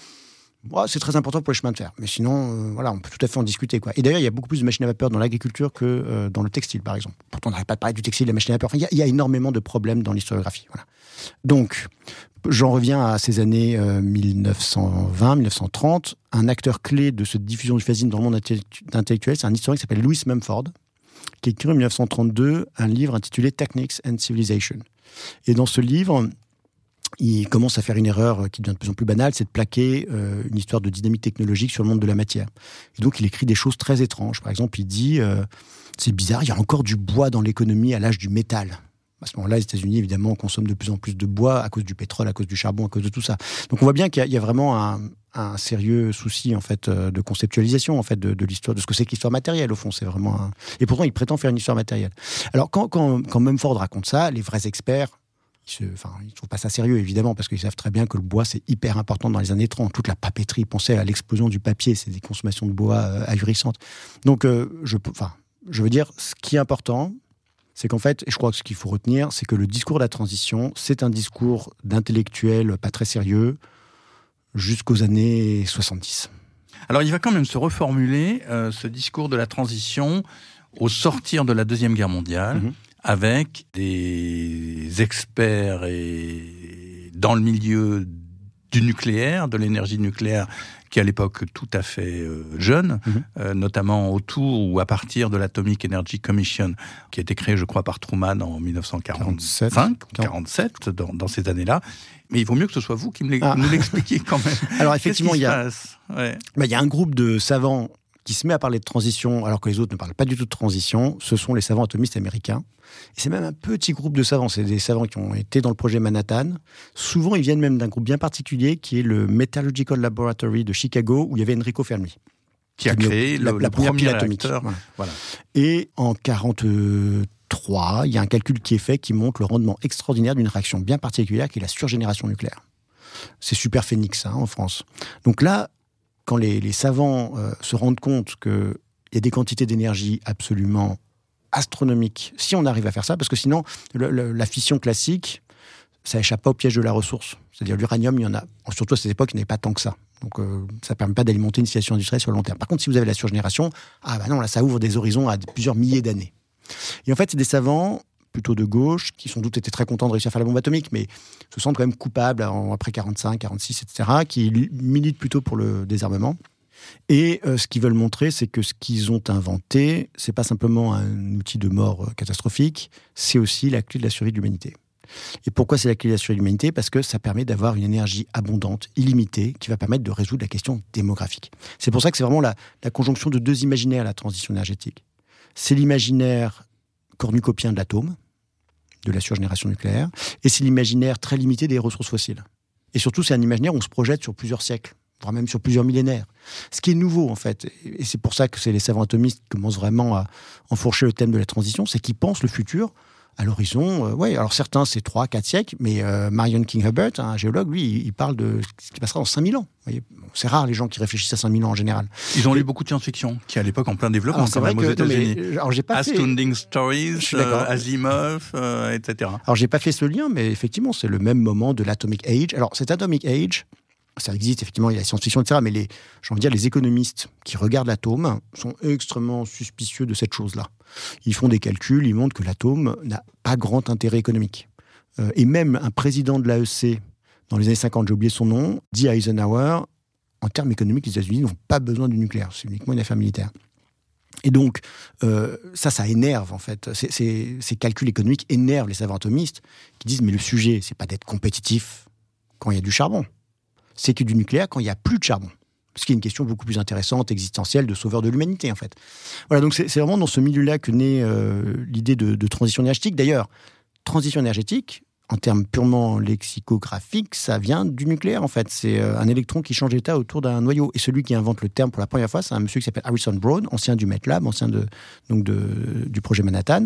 c'est très important pour les chemins de fer. Mais sinon, euh, voilà, on peut tout à fait en discuter. Quoi. Et d'ailleurs, il y a beaucoup plus de machines à vapeur dans l'agriculture que euh, dans le textile, par exemple. Pourtant, on n'arrête pas de parler du textile, de la machine à vapeur. il, y a, énormément de problèmes dans l'historiographie. Donc, j'en reviens à ces années 1920-1930. Euh, un acteur clé de cette diffusion du fascisme dans le monde intellectuel, c'est un historien qui s'appelle Louis Mumford, qui a écrit en 1932 un livre intitulé Techniques and Civilization. Et dans ce livre, il commence à faire une erreur qui devient de plus en plus banale, c'est de plaquer euh, une histoire de dynamique technologique sur le monde de la matière. Et donc il écrit des choses très étranges. Par exemple, il dit euh, c'est bizarre, il y a encore du bois dans l'économie à l'âge du métal. À ce moment-là, les États-Unis, évidemment, consomment de plus en plus de bois à cause du pétrole, à cause du charbon, à cause de tout ça. Donc on voit bien qu'il y, a vraiment un, sérieux souci en fait euh, de conceptualisation en fait de, l'histoire, de ce que c'est que l'histoire matérielle au fond. C'est vraiment et pourtant il prétend faire une histoire matérielle. Alors quand quand, quand Mumford raconte ça, les vrais experts ils enfin, ils trouvent pas ça sérieux, évidemment, parce qu'ils savent très bien que le bois, c'est hyper important dans les années 30. Toute la papeterie, pensez à l'explosion du papier, c'est des consommations de bois euh, ahurissantes. Donc, euh, je, enfin, je veux dire, ce qui est important, c'est qu'en fait, et je crois que ce qu'il faut retenir, c'est que le discours de la transition, c'est un discours d'intellectuel pas très sérieux jusqu'aux années 70. Alors, il va quand même se reformuler, euh, ce discours de la transition, au sortir de la Deuxième Guerre mondiale. Mm-hmm avec des experts et dans le milieu du nucléaire, de l'énergie nucléaire, qui à l'époque tout à fait euh, jeune, mhm. euh, notamment autour ou à partir de l'Atomic Energy Commission, qui a été créée, je crois, par Truman en 1945, 47, dans, dans ces années-là. Mais il vaut mieux que ce soit vous qui me ah. l'expliquiez quand même. Alors effectivement, il y, a, bah, il y a un groupe de savants qui se met à parler de transition alors que les autres ne parlent pas du tout de transition, ce sont les savants atomistes américains. Et c'est même un petit groupe de savants, c'est des savants qui ont été dans le projet Manhattan. Souvent, ils viennent même d'un groupe bien particulier qui est le Metallurgical Laboratory de Chicago où il y avait Enrico Fermi. Qui a créé la, première pile atomique. Voilà. Et en 43, il y a un calcul qui est fait qui montre le rendement extraordinaire d'une réaction bien particulière qui est la surgénération nucléaire. C'est super phénix hein, en France. Donc là, quand les, savants euh, se rendent compte qu'il y a des quantités d'énergie absolument astronomiques, si on arrive à faire ça, parce que sinon, la fission classique, ça échappe pas au piège de la ressource. C'est-à-dire l'uranium, il y en a, surtout à cette époque, il n'y avait pas tant que ça. Donc euh, ça ne permet pas d'alimenter une situation industrielle sur le long terme. Par contre, si vous avez la surgénération, ah bah non, là, ça ouvre des horizons à plusieurs milliers d'années. Et en fait, c'est des savants plutôt de gauche, qui sans doute étaient très contents de réussir à faire la bombe atomique, mais se sentent quand même coupables après 45, 46, etc., qui militent plutôt pour le désarmement. Et euh, ce qu'ils veulent montrer, c'est que ce qu'ils ont inventé, c'est pas simplement un outil de mort euh, catastrophique, c'est aussi la clé de la survie de l'humanité. Et pourquoi c'est la clé de la survie de l'humanité? Parce que ça permet d'avoir une énergie abondante, illimitée, qui va permettre de résoudre la question démographique. C'est pour ça que c'est vraiment la, la conjonction de deux imaginaires, la transition énergétique. C'est l'imaginaire cornucopien de l'atome, de la surgénération nucléaire, et c'est l'imaginaire très limité des ressources fossiles. Et surtout, c'est un imaginaire où on se projette sur plusieurs siècles, voire même sur plusieurs millénaires. Ce qui est nouveau, en fait, et c'est pour ça que c'est les savants atomistes qui commencent vraiment à enfourcher le thème de la transition, c'est qu'ils pensent le futur à l'horizon, euh, ouais, alors certains c'est 3, 4 siècles, mais euh, Marion King Hubbard, un géologue, lui, il parle de ce qui passera en 5000 ans. C'est rare les gens qui réfléchissent à 5000 ans en général. Ils ont lu beaucoup de science-fiction, qui à l'époque en plein développement, quand même aux États-Unis. Alors j'ai pas Astounding Stories, euh, Asimov, etc. Alors j'ai pas fait ce lien, mais effectivement, c'est le même moment de l'Atomic Age. Alors cet Atomic Age, ça existe effectivement, il y a la science-fiction, etc. Mais les, j'ai envie dire, les économistes qui regardent l'atome sont extrêmement suspicieux de cette chose-là. Ils font des calculs, ils montrent que l'atome n'a pas grand intérêt économique. Euh, et même un président de l'AEC, dans les années 50, j'ai oublié son nom, dit Eisenhower, en termes économiques, les États-Unis n'ont pas besoin du nucléaire, c'est uniquement une affaire militaire. Et donc, euh, ça, ça énerve en fait. Ces, calculs économiques énervent les savants atomistes qui disent mais le sujet, c'est pas d'être compétitif quand il y a du charbon, c'est que du nucléaire quand il y a plus de charbon. Ce qui est une question beaucoup plus intéressante, existentielle, de sauveur de l'humanité en fait. Voilà, donc c'est vraiment dans ce milieu-là que naît euh, l'idée de transition énergétique. D'ailleurs, transition énergétique, en termes purement lexicographiques, ça vient du nucléaire en fait. C'est euh, un électron qui change d'état autour d'un noyau. Et celui qui invente le terme pour la première fois, c'est un monsieur qui s'appelle Harrison Brown, ancien du MATLAB, ancien de, donc de, du projet Manhattan.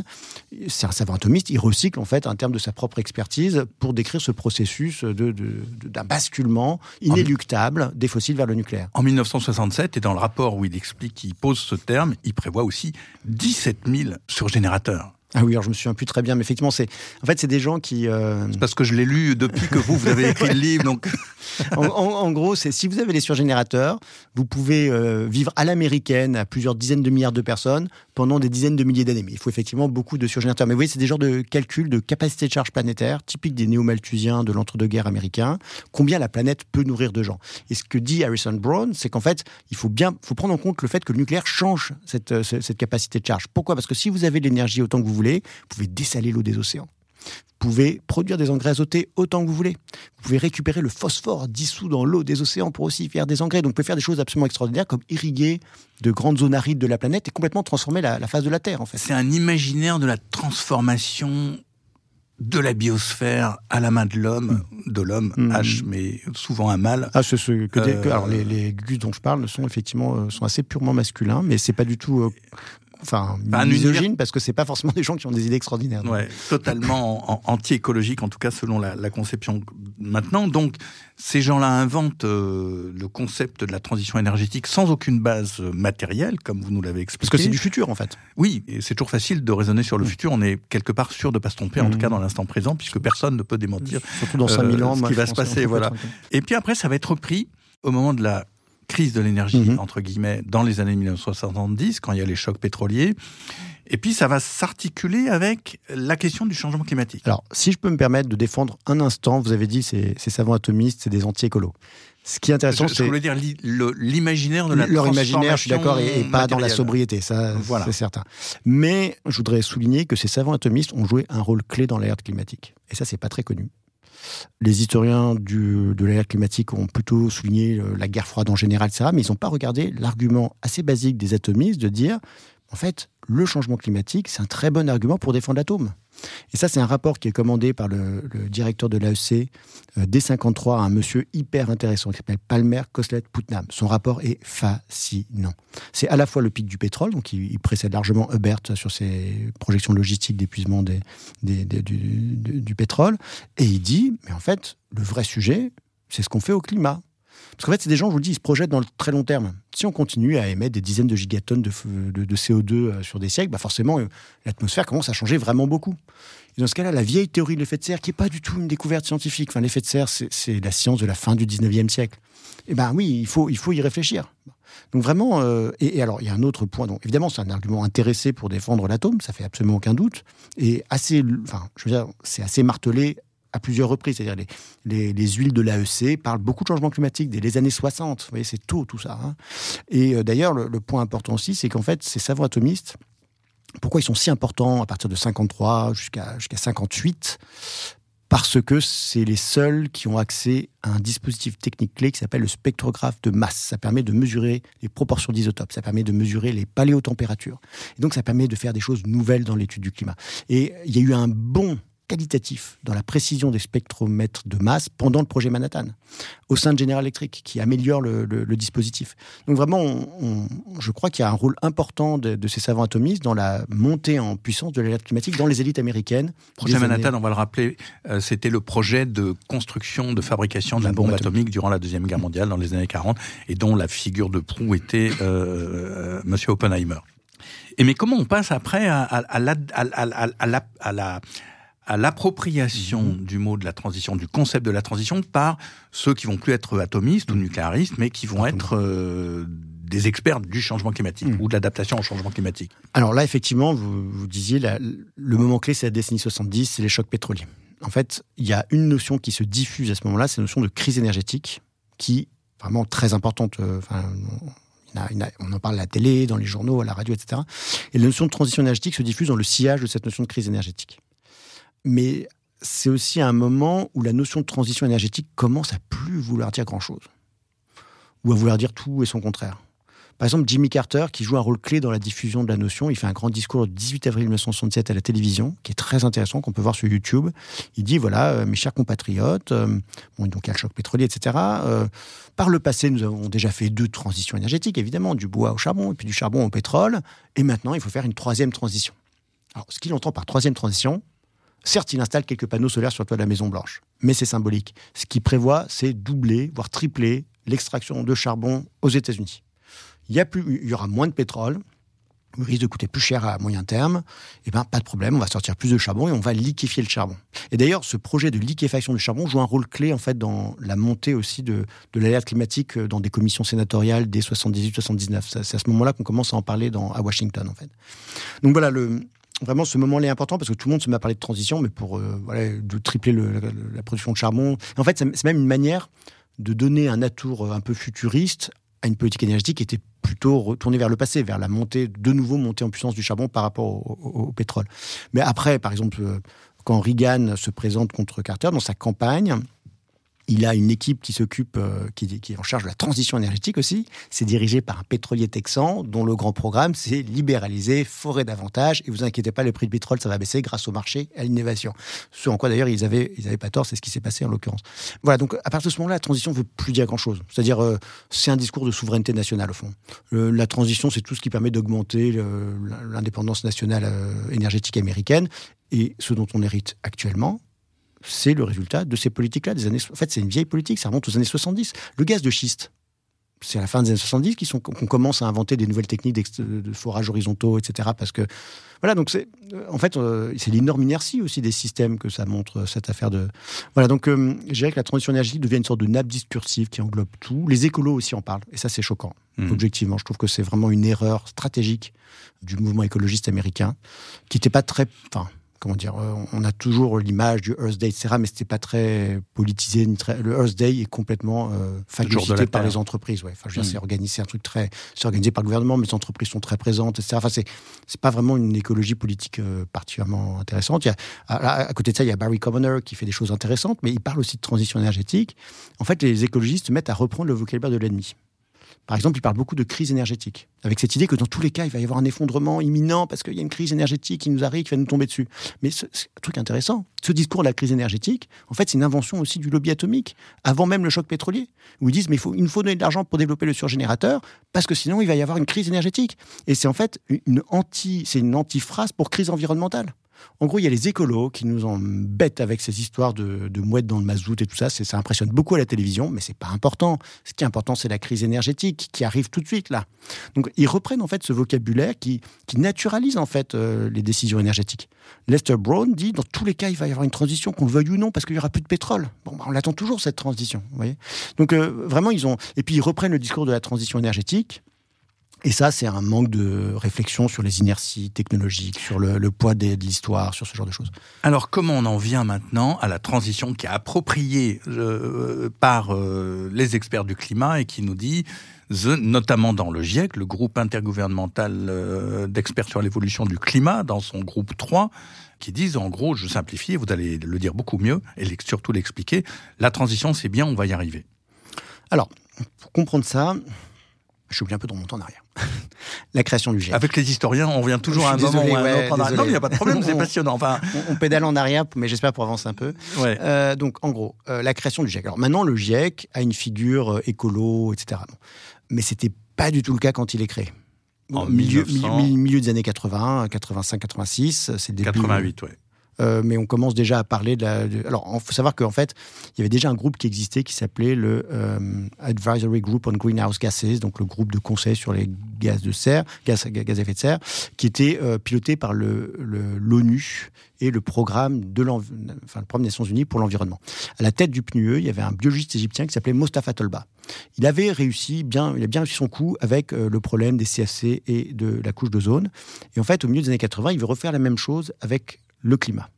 C'est un savant atomiste. Il recycle en fait un terme de sa propre expertise pour décrire ce processus d'un de, de, basculement inéluctable des fossiles vers le nucléaire. En 1967, et dans le rapport où il explique qu'il pose ce terme, il prévoit aussi 17 000 surgénérateurs. Ah oui, alors je me souviens plus très bien, mais effectivement, c'est en fait c'est des gens qui. Euh, c'est parce que je l'ai lu depuis que vous vous avez écrit le livre, donc. en, gros, c'est si vous avez les surgénérateurs, vous pouvez euh, vivre à l'américaine à plusieurs dizaines de milliards de personnes pendant des dizaines de milliers d'années. Mais il faut effectivement beaucoup de surgénérateurs. Mais vous voyez, c'est des genres de calculs de capacité de charge planétaire typiques des néo-malthusiens de l'entre-deux-guerres américains. Combien la planète peut nourrir de gens Et ce que dit Harrison Brown, c'est qu'en fait, il faut bien, faut prendre en compte le fait que le nucléaire change cette, euh, cette capacité de charge. Pourquoi? Parce que si vous avez l'énergie autant que vous voulez vous pouvez dessaler l'eau des océans. Vous pouvez produire des engrais azotés autant que vous voulez. Vous pouvez récupérer le phosphore dissous dans l'eau des océans pour aussi faire des engrais. Donc, vous pouvez faire des choses absolument extraordinaires comme irriguer de grandes zones arides de la planète et complètement transformer la, la face de la Terre, en fait. C'est un imaginaire de la transformation de la biosphère à la main de l'homme, de l'homme mm. H, mais souvent un mâle. Ah, ce, que, euh, alors les, les gus dont je parle sont effectivement euh, sont assez purement masculins, mais c'est pas du tout euh, enfin un misogyne parce que c'est pas forcément des gens qui ont des idées extraordinaires. Ouais, totalement anti-écologique en tout cas selon la, conception maintenant. Donc ces gens-là inventent euh, le concept de la transition énergétique sans aucune base matérielle, comme vous nous l'avez expliqué. Parce que c'est du futur en fait. Oui, et c'est toujours facile de raisonner sur le mm. futur. On est quelque part sûr de pas se tromper, en tout cas mm. dans l'instant présent, puisque personne ne peut démentir. Surtout dans 5000 ans, ce qui va se passer. Voilà. Et puis après, ça va être repris au moment de la crise de l'énergie, mhm. entre guillemets, dans les années 1970, quand il y a les chocs pétroliers. Et puis, ça va s'articuler avec la question du changement climatique. Alors, si je peux me permettre de défendre un instant, vous avez dit ces, ces savants atomistes, c'est des anti-écolos. Ce qui est intéressant, c'est. Je voulais dire l'imaginaire de la Leur imaginaire, je suis d'accord, et, pas dans la sobriété, ça, voilà. c'est certain. Mais je voudrais souligner que ces savants atomistes ont joué un rôle clé dans l'alerte climatique. Et ça, c'est pas très connu. Les historiens de l'ère climatique ont plutôt souligné euh, la guerre froide en général, etc. Mais ils n'ont pas regardé l'argument assez basique des atomistes de dire, en fait, le changement climatique, c'est un très bon argument pour défendre l'atome. Et ça, c'est un rapport qui est commandé par le, directeur de l'AEC euh, D53, un monsieur hyper intéressant qui s'appelle Palmer Koslet Putnam. Son rapport est fascinant. C'est à la fois le pic du pétrole, donc il, précède largement Hubert sur ses projections logistiques d'épuisement du pétrole, et il dit, mais en fait, le vrai sujet, c'est ce qu'on fait au climat. Parce qu'en fait, c'est des gens, je vous le dis, ils se projettent dans le très long terme. Si on continue à émettre des dizaines de gigatonnes de, de, CO2 euh, sur des siècles, bah forcément, euh, l'atmosphère commence à changer vraiment beaucoup. Et dans ce cas-là, la vieille théorie de l'effet de serre, qui n'est pas du tout une découverte scientifique, enfin, l'effet de serre, c'est la science de la fin du 19e siècle. Eh bien oui, il faut, il faut y réfléchir. Donc vraiment, euh, et, alors il y a un autre point. Donc évidemment, c'est un argument intéressé pour défendre l'atome, ça fait absolument aucun doute, et assez, enfin, je veux dire, c'est assez martelé à plusieurs reprises. C'est-à-dire les, les, huiles de l'AEC parlent beaucoup de changement climatique dès les années 60. Vous voyez, c'est tôt tout ça. Hein. Et euh, d'ailleurs, le, point important aussi, c'est qu'en fait, ces savants atomistes, pourquoi ils sont si importants à partir de 53 jusqu'à jusqu'à 58 parce que c'est les seuls qui ont accès à un dispositif technique clé qui s'appelle le spectrographe de masse. Ça permet de mesurer les proportions d'isotopes, ça permet de mesurer les paléotempératures. Et donc ça permet de faire des choses nouvelles dans l'étude du climat. Et il y a eu un bon qualitatif dans la précision des spectromètres de masse pendant le projet Manhattan, au sein de General Electric, qui améliore le, dispositif. Donc vraiment, je crois qu'il y a un rôle important de, ces savants atomistes dans la montée en puissance de l'alerte climatique dans les élites américaines. Projet Manhattan, on va le rappeler, euh, c'était le projet de construction, de fabrication de la bombe atomique durant la Deuxième Guerre mondiale dans les années 40, et dont la figure de proue était euh, euh, Monsieur Oppenheimer. Et mais comment on passe après à la, à l'appropriation Mhm. du mot de la transition, du concept de la transition par ceux qui vont plus être atomistes ou nucléaristes, mais qui vont être euh, des experts du changement climatique Mhm. ou de l'adaptation au changement climatique. Alors là, effectivement, vous, vous disiez, la- le moment clé, c'est la décennie 70, c'est les chocs pétroliers. En fait, il y a une notion qui se diffuse à ce moment-là, c'est la notion de crise énergétique, qui est vraiment très importante. euh, Enfin, on en parle à la télé, dans les journaux, à la radio, etc. Et la notion de transition énergétique se diffuse dans le sillage de cette notion de crise énergétique. Mais c'est aussi un moment où la notion de transition énergétique commence à plus vouloir dire grand-chose, ou à vouloir dire tout et son contraire. Par exemple, Jimmy Carter, qui joue un rôle clé dans la diffusion de la notion, il fait un grand discours le 18 avril 1967 à la télévision, qui est très intéressant, qu'on peut voir sur YouTube. Il dit, voilà, euh, mes chers compatriotes, euh, bon, donc il y a le choc pétrolier, etc. euh, par le passé, nous avons déjà fait deux transitions énergétiques, évidemment, du bois au charbon, et puis du charbon au pétrole, et maintenant, il faut faire une troisième transition. Alors, ce qu'il entend par troisième transition, certes, il installe quelques panneaux solaires sur le toit de la Maison Blanche, mais c'est symbolique. Ce qu'il prévoit, c'est doubler, voire tripler l'extraction de charbon aux États-Unis il y, aura moins de pétrole, il risque de coûter plus cher à moyen terme, et ben pas de problème, on va sortir plus de charbon et on va liquéfier le charbon. Et d'ailleurs, ce projet de liquéfaction du charbon joue un rôle clé en fait dans la montée aussi de, l'alerte climatique dans des commissions sénatoriales dès 78-79. C'est à ce moment-là qu'on commence à en parler à Washington en fait. Donc voilà, le, vraiment ce moment-là est important parce que tout le monde se met à parler de transition, mais pour euh, voilà, de tripler le, la, production de charbon. En fait, c'est même une manière de donner un atour un peu futuriste à une politique énergétique qui était plutôt retournée vers le passé, vers la montée, de nouveau montée en puissance du charbon par rapport au, pétrole. Mais après, par exemple, quand Reagan se présente contre Carter dans sa campagne, il a une équipe qui s'occupe, euh, qui, est en charge de la transition énergétique aussi. C'est dirigé par un pétrolier texan dont le grand programme, c'est libéraliser, forer davantage. Et vous inquiétez pas, le prix du pétrole, ça va baisser grâce au marché à l'innovation. Ce en quoi d'ailleurs ils avaient, ils pas tort, c'est ce qui s'est passé en l'occurrence. Voilà, donc à partir de ce moment-là, la transition ne veut plus dire grand-chose. C'est-à-dire, euh, c'est un discours de souveraineté nationale au fond. Euh, la transition, c'est tout ce qui permet d'augmenter l'indépendance nationale énergétique américaine. Et ce dont on hérite actuellement, c'est le résultat de ces politiques-là des années. En fait, c'est une vieille politique, ça remonte aux années 70. Le gaz de schiste, c'est à la fin des années 70 qu'on qu commence à inventer des nouvelles techniques de forage horizontaux, etc. Parce que voilà, donc c'est en fait euh, c'est l'énorme inertie aussi des systèmes que ça montre cette affaire de voilà. Donc euh, je dirais que la transition énergétique devient une sorte de nappe discursive qui englobe tout. Les écolos aussi en parlent et ça c'est choquant. Mmh. Objectivement, je trouve que c'est vraiment une erreur stratégique du mouvement écologiste américain qui n'était pas très, enfin comment dire, on a toujours l'image du Earth Day, etc., mais c'était pas très politisé. Ni très, le Earth Day est complètement euh, phagocyté par les entreprises. Ouais. Enfin, je veux dire, mmh. c'est organisé un truc très, c'est organisé par le gouvernement, mais les entreprises sont très présentes, etc. Enfin, c'est, c'est pas vraiment une écologie politique euh, particulièrement intéressante. Il y a, à, à, côté de ça, il y a Barry Commoner qui fait des choses intéressantes, mais il parle aussi de transition énergétique. En fait, les écologistes mettent à reprendre le vocabulaire de l'ennemi. Par exemple, il parle beaucoup de crise énergétique, avec cette idée que dans tous les cas, il va y avoir un effondrement imminent parce qu'il y a une crise énergétique qui nous arrive, qui va nous tomber dessus. Mais c'est un truc intéressant. Ce discours de la crise énergétique, en fait, c'est une invention aussi du lobby atomique, avant même le choc pétrolier, où ils disent mais il, faut, donner de l'argent pour développer le surgénérateur parce que sinon il va y avoir une crise énergétique. Et c'est en fait une anti, antiphrase pour crise environnementale. En gros, il y a les écolos qui nous embêtent avec ces histoires de, mouettes dans le mazout et tout ça. Ça impressionne beaucoup à la télévision, mais c'est pas important. Ce qui est important, c'est la crise énergétique qui arrive tout de suite là. Donc, ils reprennent en fait ce vocabulaire qui, qui naturalise en fait euh, les décisions énergétiques. Lester Brown dit dans tous les cas, il va y avoir une transition, qu'on le veuille ou non, parce qu'il y aura plus de pétrole. Bon, bah, on l'attend toujours cette transition. Vous voyez Donc, euh, vraiment, ils ont. Et puis, ils reprennent le discours de la transition énergétique. Et ça, c'est un manque de réflexion sur les inerties technologiques, sur le, le poids des, de l'histoire, sur ce genre de choses. Alors, comment on en vient maintenant à la transition qui est appropriée euh, par euh, les experts du climat et qui nous dit, notamment dans le GIEC, le groupe intergouvernemental euh, d'experts sur l'évolution du climat, dans son groupe 3, qui disent, en gros, je simplifie, vous allez le dire beaucoup mieux et surtout l'expliquer, la transition, c'est bien, on va y arriver. Alors, pour comprendre ça, je suis un peu dans mon temps en arrière. la création du GIEC. Avec les historiens, on revient toujours à un désolé, moment ou à un ouais, autre. En arrière. Non, mais il n'y a pas de problème, c'est passionnant. Enfin... On, on, pédale en arrière, mais j'espère pour avancer un peu. Ouais. Euh, donc, en gros, euh, la création du GIEC. Alors maintenant, le GIEC a une figure euh, écolo, etc. Bon. Mais c'était pas du tout le cas quand il est créé. En milieu, 1900... milieu, milieu, des années 80, 85, 86, c'est début. 88, ouais. Euh, mais on commence déjà à parler de la. Alors, il faut savoir qu'en fait, il y avait déjà un groupe qui existait qui s'appelait le euh, Advisory Group on Greenhouse Gases, donc le groupe de conseil sur les gaz de serre, gaz, gaz à effet de serre, qui était euh, piloté par l'ONU le, et le programme de enfin, le programme des Nations Unies pour l'environnement. À la tête du PNUE, il y avait un biologiste égyptien qui s'appelait Mostafa Tolba. Il avait réussi bien, il a bien réussi son coup avec le problème des CFC et de la couche d'ozone. Et en fait, au milieu des années 80, il veut refaire la même chose avec le climat.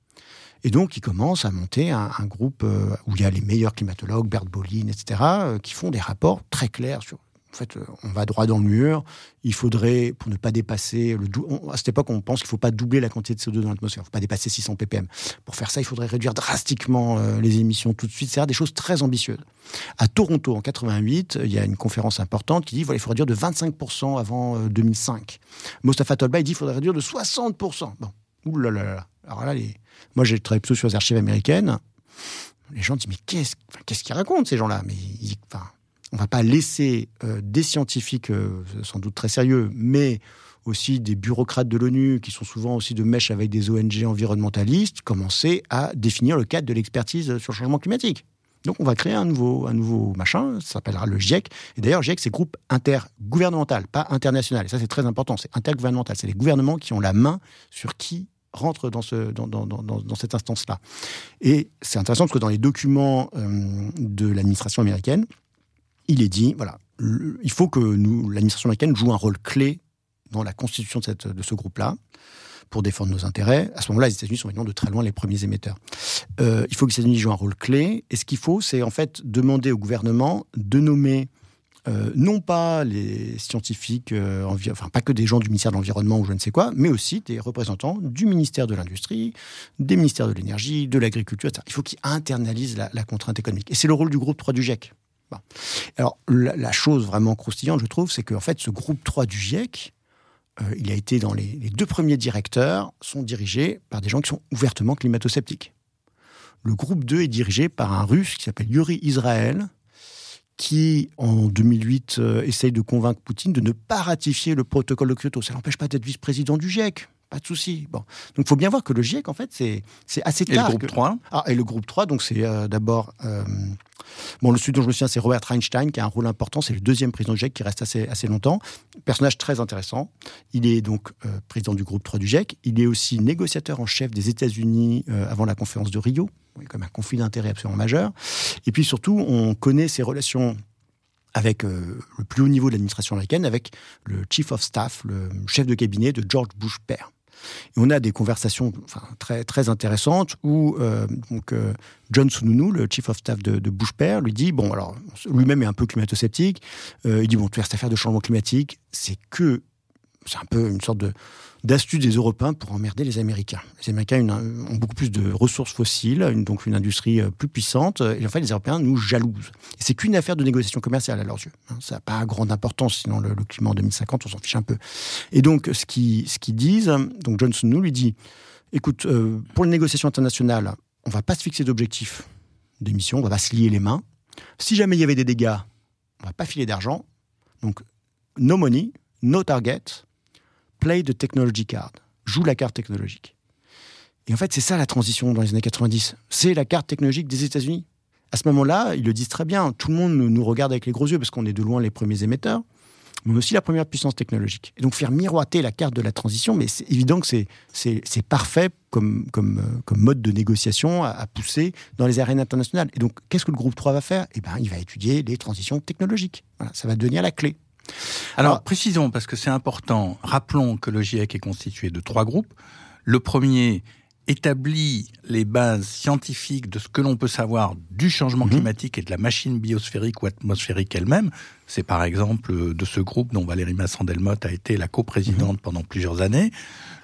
Et donc, il commence à monter un, groupe euh, où il y a les meilleurs climatologues, Bert Bolin, etc., euh, qui font des rapports très clairs sur. En fait, euh, on va droit dans le mur. Il faudrait, pour ne pas dépasser le. à cette époque, on pense qu'il ne faut pas doubler la quantité de CO2 dans l'atmosphère. Il ne faut pas dépasser 600 ppm. Pour faire ça, il faudrait réduire drastiquement les émissions tout de suite. C'est des choses très ambitieuses. À Toronto, en 88, il y a une conférence importante qui dit qu'il faut réduire de 25% avant 2005. Mostafa Tolba, il dit qu'il faudrait réduire de 60%. Bon, Ouh là là là. Alors là, moi j'ai travaillé plutôt sur les archives américaines. Les gens disent mais qu'est-ce qu'est-ce qu'ils racontent ces gens-là? Mais enfin, on va pas laisser euh, des scientifiques euh, sans doute très sérieux, mais aussi des bureaucrates de l'ONU qui sont souvent aussi de mèche avec des ONG environnementalistes commencer à définir le cadre de l'expertise sur le changement climatique. Donc on va créer un nouveau, un nouveau machin, ça s'appellera le GIEC. Et d'ailleurs, GIEC, c'est groupe intergouvernemental, pas international. Et ça, c'est très important, c'est intergouvernemental. C'est les gouvernements qui ont la main sur qui rentre dans, ce, dans, dans, dans, cette instance-là. Et c'est intéressant parce que dans les documents euh, de l'administration américaine, il est dit, voilà, il faut que l'administration américaine joue un rôle clé dans la constitution de, cette, de ce groupe-là pour défendre nos intérêts. À ce moment-là, les États-Unis sont maintenant de très loin les premiers émetteurs. Euh, il faut que les États-Unis jouent un rôle clé. Et ce qu'il faut, c'est en fait demander au gouvernement de nommer euh, non pas les scientifiques, euh, enfin pas que des gens du ministère de l'Environnement ou je ne sais quoi, mais aussi des représentants du ministère de l'Industrie, des ministères de l'Énergie, de l'Agriculture, etc. Il faut qu'ils internalisent la, contrainte économique. Et c'est le rôle du groupe 3 du GIEC. Alors la, chose vraiment croustillante, je trouve, c'est qu'en fait ce groupe 3 du GIEC, euh, il a été dans les, deux premiers directeurs, sont dirigés par des gens qui sont ouvertement climato-sceptiques. Le groupe 2 est dirigé par un russe qui s'appelle Yuri Israël, qui, en 2008, euh, essaye de convaincre Poutine de ne pas ratifier le protocole de Kyoto. Ça n'empêche pas d'être vice-président du GIEC. Pas de souci. Bon. Donc, il faut bien voir que le GIEC, en fait, c'est, c'est assez tard. Et le groupe 3 Ah, et le groupe 3, donc c'est euh, d'abord... Euh, bon, le sud dont je me souviens, c'est Robert Einstein, qui a un rôle important. C'est le deuxième président du GIEC qui reste assez, assez longtemps. Personnage très intéressant. Il est donc président du groupe 3 du GIEC. Il est aussi négociateur en chef des États-Unis avant la conférence de Rio comme un conflit d'intérêts absolument majeur. Et puis surtout, on connaît ses relations avec euh, le plus haut niveau de l'administration américaine, avec le chief of staff, le chef de cabinet de George Bush père. Et on a des conversations très, très intéressantes où euh, donc, euh, John Sununu, le chief of staff de, Bush père, lui dit bon, alors lui-même est un peu climato-sceptique. il dit bon, tu cette affaire de changement climatique, c'est que c'est un peu une sorte de d'astuces des Européens pour emmerder les Américains. Les Américains ont beaucoup plus de ressources fossiles, donc une industrie euh, plus puissante, et en fait les Européens nous jalousent. C'est qu'une affaire de négociation commerciale à leurs yeux. Hein. Ça n'a pas grande importance, sinon le, climat en 2050, on s'en fiche un peu. Et donc ce qu'ils disent, donc Johnson nous lui dit, écoute, euh, pour les négociations internationales, on va pas se fixer d'objectifs d'émissions, on va pas se lier les mains. Si jamais il y avait des dégâts, on va pas filer d'argent. Donc no money, no target, play the technology card, joue la carte technologique. Et en fait, c'est ça la transition dans les années 90. C'est la carte technologique des États-Unis. À ce moment-là, ils le disent très bien. Tout le monde nous regarde avec les gros yeux parce qu'on est de loin les premiers émetteurs, mais aussi la première puissance technologique. Et donc faire miroiter la carte de la transition, mais c'est évident que c'est parfait euh, comme mode de négociation à, pousser dans les arènes internationales. Et donc, qu'est-ce que le groupe 3 va faire? Eh bien, il va étudier les transitions technologiques. Ça va devenir la clé. Alors, précisons, parce que c'est important, rappelons que le GIEC est constitué de trois groupes. Le premier établit les bases scientifiques de ce que l'on peut savoir du changement mhm. climatique et de la machine biosphérique ou atmosphérique elle-même. C'est par exemple de ce groupe dont Valérie Masson-Delmotte a été la coprésidente mhm. pendant plusieurs années.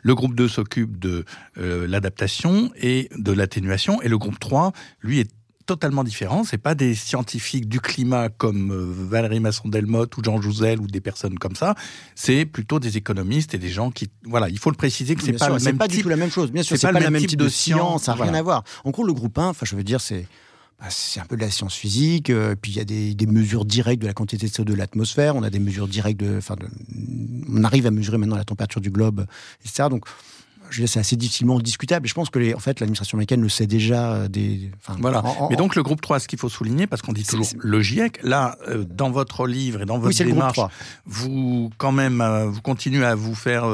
Le groupe 2 s'occupe de euh, l'adaptation et de l'atténuation et le groupe 3, lui, est totalement différent. C'est pas des scientifiques du climat comme euh, Valérie Masson-Delmotte ou Jean Jouzel ou des personnes comme ça. C'est plutôt des économistes et des gens qui, voilà, il faut le préciser que c'est pas le même pas du tout la même chose. Bien sûr, c'est pas, le même type, de, science, ça n'a rien à voir. En gros, le groupe 1, enfin, je veux dire, c'est bah, c'est un peu de la science physique, euh, puis il y a des, des, mesures directes de la quantité de CO2 de l'atmosphère, on a des mesures directes de, enfin, on arrive à mesurer maintenant la température du globe, etc. Donc, c'est assez difficilement discutable. Et je pense que les, en fait, l'administration américaine le sait déjà. Euh, voilà. Mais donc le groupe 3, ce qu'il faut souligner, parce qu'on dit toujours le GIEC, là, euh, dans votre livre et dans votre démarche, vous quand même, euh, vous continuez à vous faire,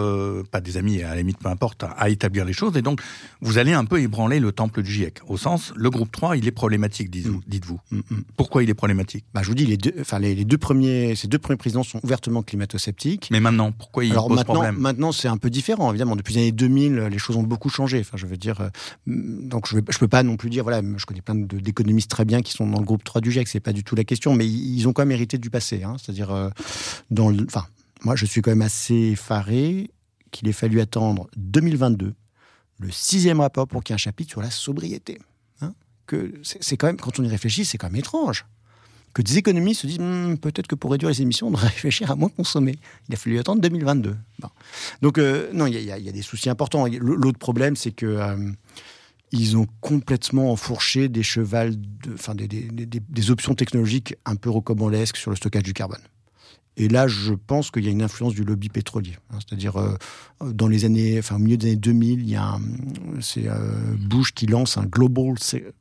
pas des amis, à la limite, peu importe, à, établir les choses. Et donc, vous allez un peu ébranler le temple du GIEC. Au sens, le groupe 3, il est problématique, mm. dites-vous. Mm, mm. Pourquoi il est problématique? Bah, Je vous dis, les deux, enfin, les, deux premiers, ces deux premiers présidents sont ouvertement climato-sceptiques. Mais maintenant, pourquoi il Alors, pose maintenant, problème? Maintenant, c'est un peu différent, évidemment. Depuis les années 2000, les choses ont beaucoup changé. Enfin, je veux dire, euh, donc je ne peux pas non plus dire, voilà, je connais plein d'économistes très bien qui sont dans le groupe 3 du GIEC, c'est pas du tout la question, mais ils ont quand même hérité du passé. Hein. C'est-à-dire, euh, dans enfin, moi, je suis quand même assez effaré qu'il ait fallu attendre 2022, le sixième rapport pour qu'il y ait un chapitre sur la sobriété. Hein. que c'est quand même, quand on y réfléchit, c'est quand même étrange que des économistes se disent hmm, peut-être que pour réduire les émissions, on devrait réfléchir à moins consommer. Il a fallu attendre 2022. Donc, euh, non, il y, a des soucis importants. L'autre problème, c'est que. Euh, ils ont complètement enfourché des chevals, enfin des, options technologiques un peu rocambolesques sur le stockage du carbone. Et là, je pense qu'il y a une influence du lobby pétrolier. Hein. C'est-à-dire, euh, dans les années, enfin, au milieu des années 2000, il y a c'est Bush qui lance un Global euh,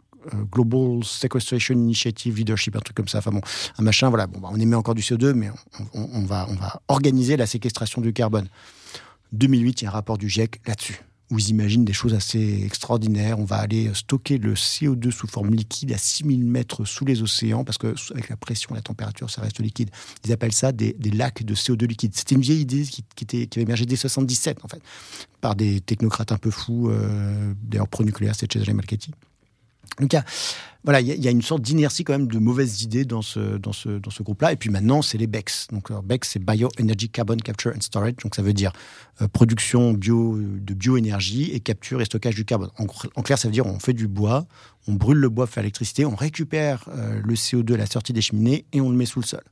Global Sequestration Initiative Leadership, un truc comme ça. Enfin bon, un machin, voilà. Bon, bah, on émet encore du CO2, mais on, va, organiser la séquestration du carbone. 2008, il y a un rapport du GIEC là-dessus, où ils imaginent des choses assez extraordinaires. On va aller stocker le CO2 sous forme liquide à 6000 mètres sous les océans, parce que avec la pression, la température, ça reste liquide. Ils appellent ça des, lacs de CO2 liquide. C'était une vieille idée qui, était, qui avait émergé dès 77, en fait, par des technocrates un peu fous, euh, d'ailleurs pro-nucléaire, c'est Cesare Malchetti. Donc il y a, voilà, il y, a une sorte d'inertie quand même de mauvaises idées dans ce, dans ce, dans ce groupe-là. Et puis maintenant, c'est les BECS. Donc BECS, c'est Bioenergy Carbon Capture and Storage. Donc ça veut dire euh, production bio, de bioénergie et capture et stockage du carbone. En, clair, ça veut dire on fait du bois, on brûle le bois faire l'électricité, on récupère euh, le CO2 à la sortie des cheminées et on le met sous le sol.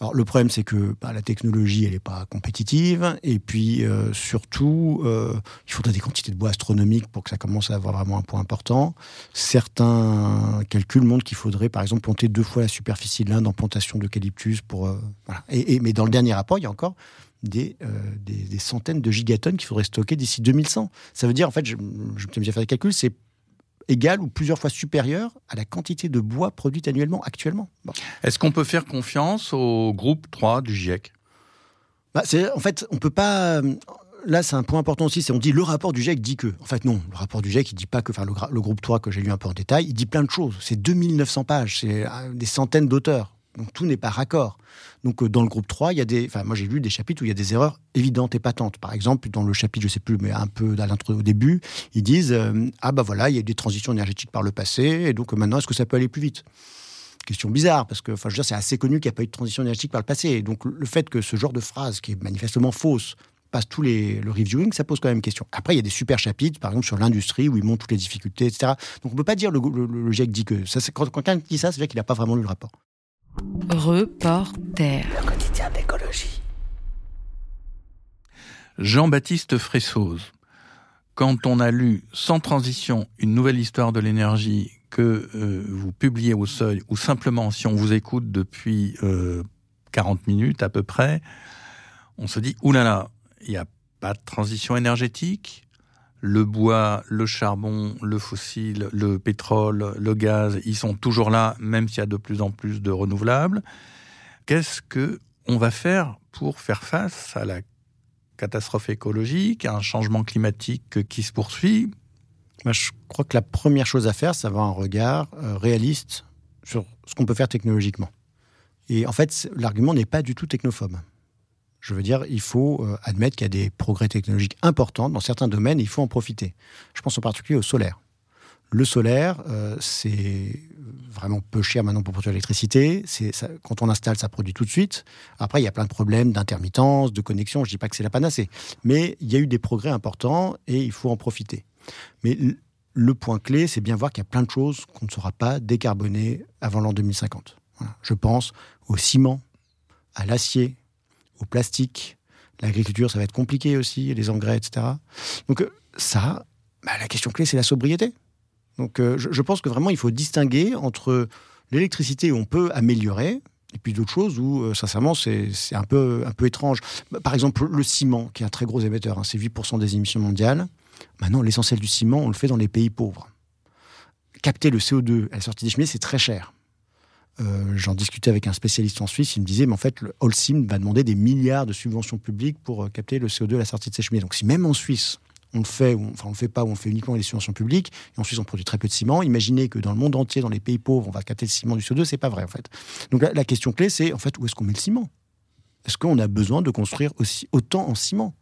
Alors le problème, c'est que bah, la technologie, elle n'est pas compétitive, et puis euh, surtout, euh, il faudrait des quantités de bois astronomiques pour que ça commence à avoir vraiment un point important. Certains calculs montrent qu'il faudrait, par exemple, planter deux fois la superficie de l'Inde en plantation d'eucalyptus pour voilà. Et, mais dans le dernier rapport, il y a encore des, des, centaines de gigatonnes qu'il faudrait stocker d'ici 2100. Ça veut dire, en fait, je, me suis fait des calculs, c'est égale ou plusieurs fois supérieure à la quantité de bois produite annuellement actuellement. Est-ce qu'on peut faire confiance au groupe 3 du GIEC bah, En fait, on peut pas... Euh, là, c'est un point important aussi, c'est on dit le rapport du GIEC dit que. En fait, non, le rapport du GIEC, il dit pas que, enfin, le, le groupe 3 que j'ai lu un peu en détail, il dit plein de choses. C'est 2900 pages, c'est euh, des centaines d'auteurs. Donc tout n'est pas raccord. Donc euh, dans le groupe 3, il y a des, enfin moi j'ai lu des chapitres où il y a des erreurs évidentes et patentes. Par exemple, dans le chapitre, je sais plus, mais un peu à au début, ils disent euh, ah bah voilà, il y a eu des transitions énergétiques par le passé, et donc euh, maintenant est-ce que ça peut aller plus vite? Question bizarre parce que, enfin, je veux dire, c'est assez connu qu'il n'y a pas eu de transition énergétique par le passé. Et donc le fait que ce genre de phrase, qui est manifestement fausse, passe tous les le reviewing, ça pose quand même question. Après, il y a des super chapitres, par exemple sur l'industrie où ils montrent toutes les difficultés, etc. Donc on peut pas dire le, le, GIEC dit que ça. Quand, quelqu'un dit ça, c'est vrai qu'il n'a pas vraiment lu le rapport. Reporter. Le quotidien d'écologie. Jean-Baptiste Fressoz. Quand on a lu Sans transition, une nouvelle histoire de l'énergie que euh, vous publiez au seuil, ou simplement si on vous écoute depuis 40 euh, minutes à peu près, on se dit, oulala, il n'y a pas de transition énergétique, le bois, le charbon, le fossile, le pétrole, le gaz, ils sont toujours là, même s'il y a de plus en plus de renouvelables. Qu'est-ce que on va faire pour faire face à la catastrophe écologique, à un changement climatique qui se poursuit? Je crois que la première chose à faire, c'est avoir un regard euh, réaliste sur ce qu'on peut faire technologiquement. Et en fait, l'argument n'est pas du tout technophobe. Je veux dire, il faut euh, admettre qu'il y a des progrès technologiques importants dans certains domaines et il faut en profiter. Je pense en particulier au solaire. Le solaire, euh, c'est vraiment peu cher maintenant pour produire l'électricité. Quand on installe, ça produit tout de suite. Après, il y a plein de problèmes d'intermittence, de connexion. Je ne dis pas que c'est la panacée. Mais il y a eu des progrès importants et il faut en profiter. Mais le point clé, c'est bien voir qu'il y a plein de choses qu'on ne saura pas décarboner avant l'an 2050. Je pense au ciment, à l'acier, au plastique. L'agriculture, ça va être compliqué aussi, les engrais, etc. Donc euh, ça, bah, la question clé, c'est la sobriété. Donc euh, je, pense que vraiment, il faut distinguer entre l'électricité où on peut améliorer, et puis d'autres choses où, euh, sincèrement, c'est un peu, un peu étrange. Par exemple, le ciment, qui est un très gros émetteur, hein, c'est 8% des émissions mondiales. Maintenant, l'essentiel du ciment, on le fait dans les pays pauvres. Capter le CO2 à la sortie des cheminées, c'est très cher. Euh, j'en discutais avec un spécialiste en Suisse, il me disait, mais en fait, le Holcim va demander des milliards de subventions publiques pour euh, capter le CO2 à la sortie de ses cheminées. Donc si même en Suisse, on le fait, ou, enfin on le fait pas, ou on fait uniquement les subventions publiques, et en Suisse on produit très peu de ciment, imaginez que dans le monde entier, dans les pays pauvres, on va capter le ciment du CO2, c'est pas vrai en fait. Donc la, question clé, c'est en fait où est-ce qu'on met le ciment? Est-ce qu'on a besoin de construire aussi autant en ciment?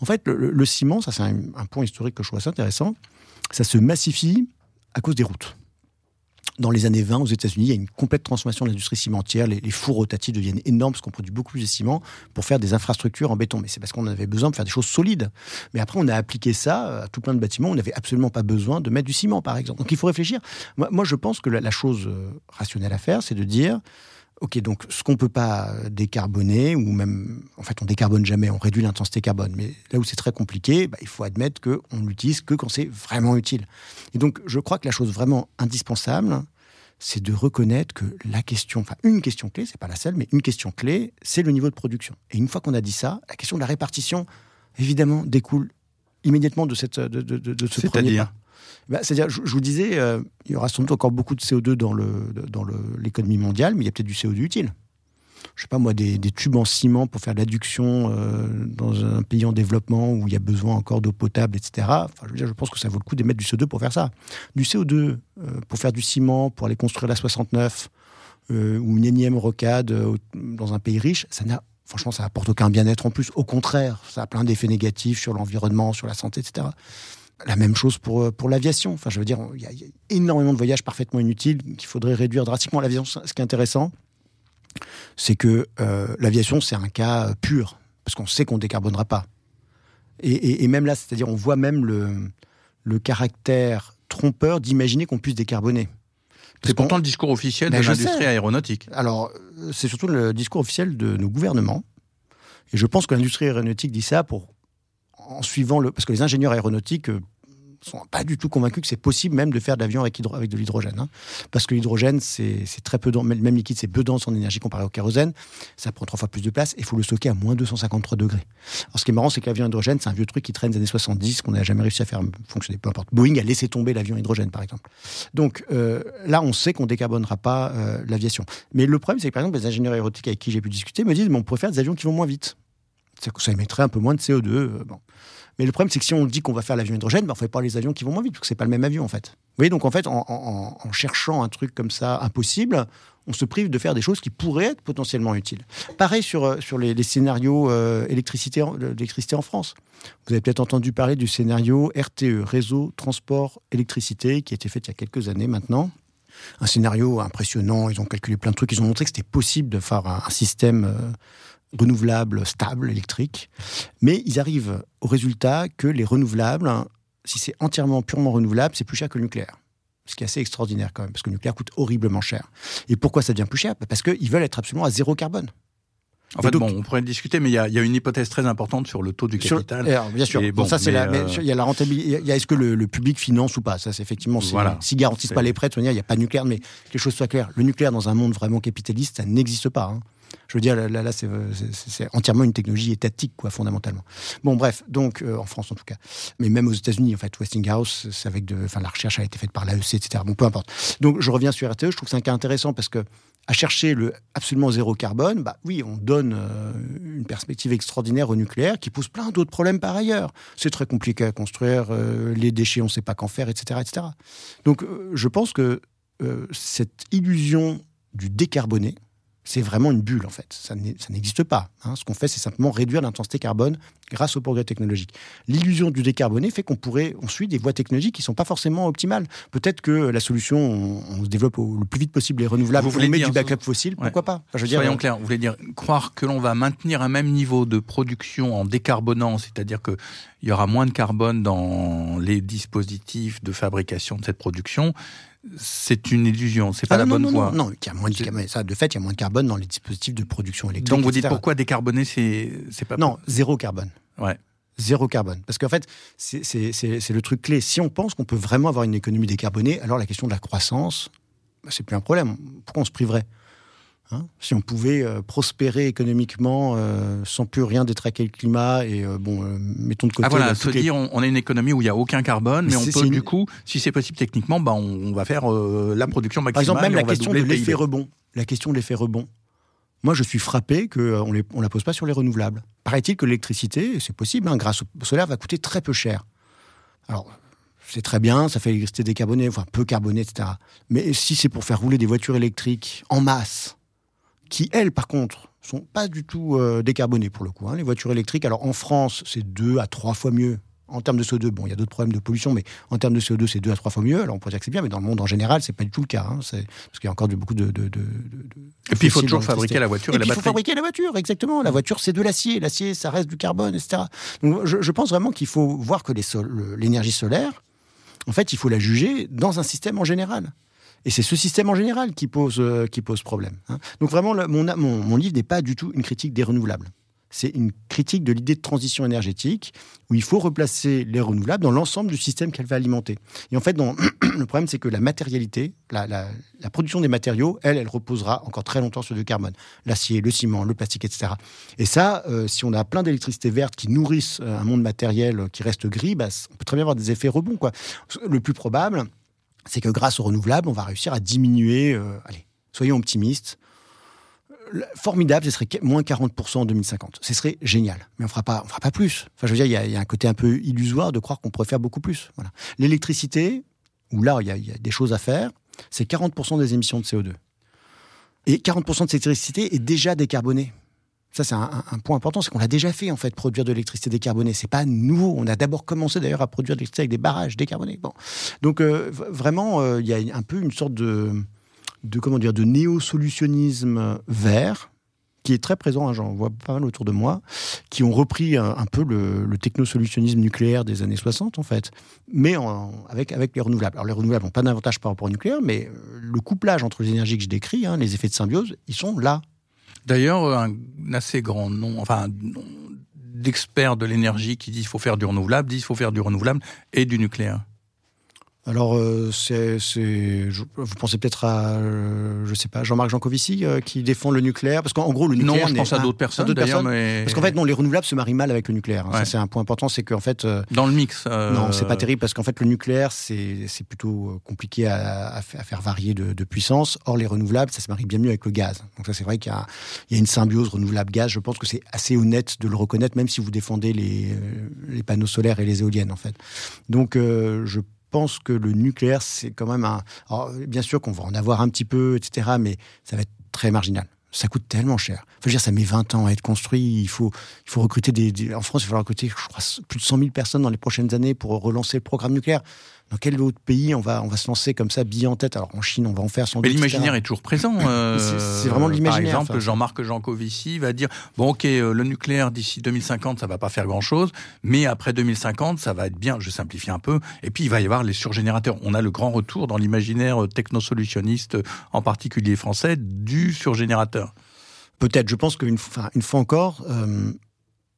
En fait, le, ciment, ça c'est un, un point historique que je trouve assez intéressant, ça se massifie à cause des routes dans les années 20, aux États-Unis, il y a une complète transformation de l'industrie cimentière. Les, fours rotatifs deviennent énormes parce qu'on produit beaucoup plus de ciment pour faire des infrastructures en béton. Mais c'est parce qu'on avait besoin de faire des choses solides. Mais après, on a appliqué ça à tout plein de bâtiments. On n'avait absolument pas besoin de mettre du ciment, par exemple. Donc il faut réfléchir. Moi, je pense que la chose euh, rationnelle à faire, c'est de dire Ok, donc ce qu'on peut pas décarboner, ou même, en fait, on décarbone jamais, on réduit l'intensité carbone. Mais là où c'est très compliqué, bah, il faut admettre qu'on l'utilise que quand c'est vraiment utile. Et donc, je crois que la chose vraiment indispensable, c'est de reconnaître que la question, enfin une question clé, c'est pas la seule, mais une question clé, c'est le niveau de production. Et une fois qu'on a dit ça, la question de la répartition, évidemment, découle immédiatement de cette de, de, de ce premier pas. Bah, c'est-à-dire, je, vous disais, euh, il y aura sans doute encore beaucoup de CO2 dans l'économie mondiale, mais il y a peut-être du CO2 utile. Je sais pas moi, des, tubes en ciment pour faire de l'adduction euh, dans un pays en développement où il y a besoin encore d'eau potable, etc. Je pense que ça vaut le coup d'émettre du CO2 pour faire ça. Du CO2 euh, pour faire du ciment, pour aller construire la 69 ou une énième rocade dans un pays riche, ça n'a franchement, ça apporte aucun bien-être en plus. Au contraire, ça a plein d'effets négatifs sur l'environnement, sur la santé, etc. La même chose pour, euh, pour l'aviation. Enfin, je veux dire, il y, a, énormément de voyages parfaitement inutiles qu'il faudrait réduire drastiquement. L'aviation, ce qui est intéressant, c'est que euh, l'aviation, c'est un cas pur, parce qu'on sait qu'on ne décarbonera pas. Et, même là, c'est-à-dire, on voit même le, le caractère trompeur d'imaginer qu'on puisse décarboner. C'est pourtant le discours officiel ben, de l'industrie aéronautique. Alors, euh, c'est surtout le discours officiel de nos gouvernements. Et je pense que l'industrie aéronautique dit ça pour en suivant le. Parce que les ingénieurs aéronautiques euh, sont pas du tout convaincus que c'est possible même de faire de l'avion avec, avec de l'hydrogène. Hein. Parce que l'hydrogène, c'est très peu dense, même liquide, c'est peu dense en énergie comparé au kérosène. Ça prend trois fois plus de place et il faut le stocker à moins 253 degrés. Alors ce qui est marrant, c'est que l'avion hydrogène, c'est un vieux truc qui traîne des années 70, qu'on n'a jamais réussi à faire fonctionner. Peu importe. Boeing a laissé tomber l'avion hydrogène, par exemple. Donc euh, là, on sait qu'on décarbonera pas euh, l'aviation. Mais le problème, c'est que par exemple, les ingénieurs aéronautiques avec qui j'ai pu discuter me disent, mais on pourrait faire des avions qui vont moins vite. Ça émettrait un peu moins de CO2. Bon. Mais le problème, c'est que si on dit qu'on va faire l'avion hydrogène, ben on ne fait pas les avions qui vont moins vite, parce que c'est pas le même avion, en fait. Vous voyez, donc en fait, en, cherchant un truc comme ça impossible, on se prive de faire des choses qui pourraient être potentiellement utiles. Pareil sur, euh, sur les, scénarios euh, électricité, l'électricité en France. Vous avez peut-être entendu parler du scénario RTE, Réseau Transport Électricité, qui a été fait il y a quelques années maintenant. Un scénario impressionnant, ils ont calculé plein de trucs, ils ont montré que c'était possible de faire un, système... Renouvelables stables, électriques. Mais ils arrivent au résultat que les renouvelables, si c'est entièrement purement renouvelable, c'est plus cher que le nucléaire. Ce qui est assez extraordinaire quand même, parce que le nucléaire coûte horriblement cher. Et pourquoi ça devient plus cher? Parce qu'ils veulent être absolument à zéro carbone. En fait, bon, on pourrait discuter, mais il y, a, une hypothèse très importante sur le taux du capital. bien sûr. bon, ça, c'est euh, il y a la rentabilité. Il y a est-ce que le, public finance ou pas? Ça, c'est effectivement. Voilà. S'ils garantissent pas les prêts, il n'y a pas de nucléaire. Mais que les choses soient claires, le nucléaire dans un monde vraiment capitaliste, ça n'existe pas. Hein. Je veux dire, là, c'est entièrement une technologie étatique, quoi, fondamentalement. Bon, bref, donc, euh, en France en tout cas. Mais même aux États-Unis, en fait, Westinghouse, c'est avec de. Enfin, la recherche a été faite par l'AEC, etc. Bon, peu importe. Donc, je reviens sur RTE. Je trouve que c'est un cas intéressant parce que à chercher le absolument zéro carbone, bah oui, on donne euh, une perspective extraordinaire au nucléaire qui pose plein d'autres problèmes par ailleurs. C'est très compliqué à construire, euh, les déchets, on ne sait pas qu'en faire, etc., etc. Donc, je pense que cette illusion du décarboné, c'est vraiment une bulle en fait. Ça n'existe pas. Hein. Ce qu'on fait, c'est simplement réduire l'intensité carbone grâce au progrès technologique. L'illusion du décarboné fait qu'on pourrait, on suit des voies technologiques qui ne sont pas forcément optimales. Peut-être que la solution, on, se développe le plus vite possible les renouvelables, vous voulez on met du backup fossile, pourquoi pas? Je veux Soyons clairs, vous voulez dire croire que l'on va maintenir un même niveau de production en décarbonant, c'est-à-dire qu'il y aura moins de carbone dans les dispositifs de fabrication de cette production, c'est une illusion, c'est pas ah la bonne voie. Non, non, il y a moins de, ça, de fait, il y a moins de carbone dans les dispositifs de production électrique. Donc vous dites pourquoi décarboner, c'est pas. Non, zéro carbone. Ouais. Zéro carbone. Parce qu'en fait, c'est le truc clé. Si on pense qu'on peut vraiment avoir une économie décarbonée, alors la question de la croissance, bah, c'est plus un problème. Pourquoi on se priverait? Hein. si on pouvait euh, prospérer économiquement euh, sans plus rien détraquer le climat et euh, bon, mettons de côté. Ah voilà, se dire on, a une économie où il n'y a aucun carbone, mais, on peut du coup, si c'est possible techniquement, bah, on, va faire la production maximale. Par exemple, même la question de l'effet rebond. La question de l'effet rebond. Moi, je suis frappé qu'on ne on la pose pas sur les renouvelables. Paraît-il que l'électricité, c'est possible, hein, grâce au solaire, va coûter très peu cher. Alors, c'est très bien, ça fait l'électricité décarbonée, enfin peu carbonée, etc. Mais si c'est pour faire rouler des voitures électriques en masse, qui, elles, par contre, sont pas du tout euh, décarbonées pour le coup. Hein, les voitures électriques, alors en France, c'est deux à trois fois mieux. En termes de CO2, bon, il y a d'autres problèmes de pollution, mais en termes de CO2, c'est deux à trois fois mieux. Alors on pourrait dire que c'est bien, mais dans le monde en général, c'est pas du tout le cas. Hein, parce qu'il y a encore beaucoup de. de, et puis il faut toujours fabriquer la voiture et, la batterie. Il faut fabriquer la voiture, exactement. La voiture, c'est de l'acier. L'acier, ça reste du carbone, etc. Donc je, je pense vraiment qu'il faut voir que l'énergie solaire, en fait, il faut la juger dans un système en général. Et c'est ce système en général qui pose, euh, qui pose problème. Hein. Donc vraiment, mon, mon, livre n'est pas du tout une critique des renouvelables. C'est une critique de l'idée de transition énergétique où il faut replacer les renouvelables dans l'ensemble du système qu'elle va alimenter. Et en fait, le problème, c'est que la matérialité, la, la, la, production des matériaux, elle, elle reposera encore très longtemps sur du carbone. L'acier, le ciment, le plastique, etc. Et ça, euh, si on a plein d'électricité verte qui nourrissent euh, un monde matériel qui reste gris, bah, on peut très bien avoir des effets rebonds. Quoi. Le plus probable, c'est que grâce aux renouvelables, on va réussir à diminuer. Euh, allez, soyons optimistes. Formidable, ce serait moins 40% en 2050. Ce serait génial, mais on fera pas, fera pas plus. Enfin, je veux dire, il y, a un côté un peu illusoire de croire qu'on pourrait faire beaucoup plus. Voilà. L'électricité, où là, il y, y, a des choses à faire, c'est 40% des émissions de CO2. Et 40% de cette électricité est déjà décarbonée. Ça, c'est un, point important, c'est qu'on l'a déjà fait, en fait, produire de l'électricité décarbonée. C'est pas nouveau. On a d'abord commencé, d'ailleurs, à produire de l'électricité avec des barrages décarbonés. Bon. Donc, euh, vraiment, euh, il y a un peu une sorte de, de comment dire, de néo-solutionnisme vert qui est très présent, hein, j'en vois pas mal autour de moi, qui ont repris un, peu le, technosolutionnisme nucléaire des années 60, en fait, mais avec, avec les renouvelables. Alors, les renouvelables n'ont pas d'avantage par rapport au nucléaire, mais euh, le couplage entre les énergies que je décris, hein, les effets de symbiose, ils sont là, D'ailleurs, un assez grand nom, enfin, d'experts de l'énergie qui disent qu'il faut faire du renouvelable, disent qu'il faut faire du renouvelable et du nucléaire. Alors, euh, c'est, vous pensez peut-être à, euh, je sais pas, Jean-Marc Jancovici euh, qui défend le nucléaire Parce qu'en gros, le nucléaire. Non, je pense à d'autres personnes. Mais... Parce qu'en fait, non, les renouvelables se marient mal avec le nucléaire. Hein. Ça, c'est un point important, c'est qu'en fait. Dans le mix. Non, c'est pas terrible parce qu'en fait, le nucléaire, c'est, plutôt compliqué à, faire varier de, puissance. Or, les renouvelables, ça se marie bien mieux avec le gaz. Donc, ça, c'est vrai qu'il y a, il y a une symbiose renouvelable-gaz. Je pense que c'est assez honnête de le reconnaître, même si vous défendez les, les panneaux solaires et les éoliennes, en fait. Donc, je pense que le nucléaire, c'est quand même un. Bien sûr qu'on va en avoir un petit peu, etc., mais ça va être très marginal. Ça coûte tellement cher. Faut dire, ça met 20 ans à être construit. Il faut, il faut recruter des, En France, il va falloir recruter, je crois, plus de 100 000 personnes dans les prochaines années pour relancer le programme nucléaire dans quel autre pays on va, on va se lancer comme ça, bille en tête? Alors en Chine, on va en faire sans Mais l'imaginaire est toujours présent. c'est vraiment de l'imaginaire. Par exemple, Jean-Marc Jancovici va dire bon, ok, euh, le nucléaire d'ici 2050, ça va pas faire grand-chose, mais après 2050, ça va être bien. Je simplifie un peu. Et puis il va y avoir les surgénérateurs. On a le grand retour dans l'imaginaire technosolutionniste, en particulier français, du surgénérateur. Peut-être. Je pense qu'une fois, une fois encore. Euh,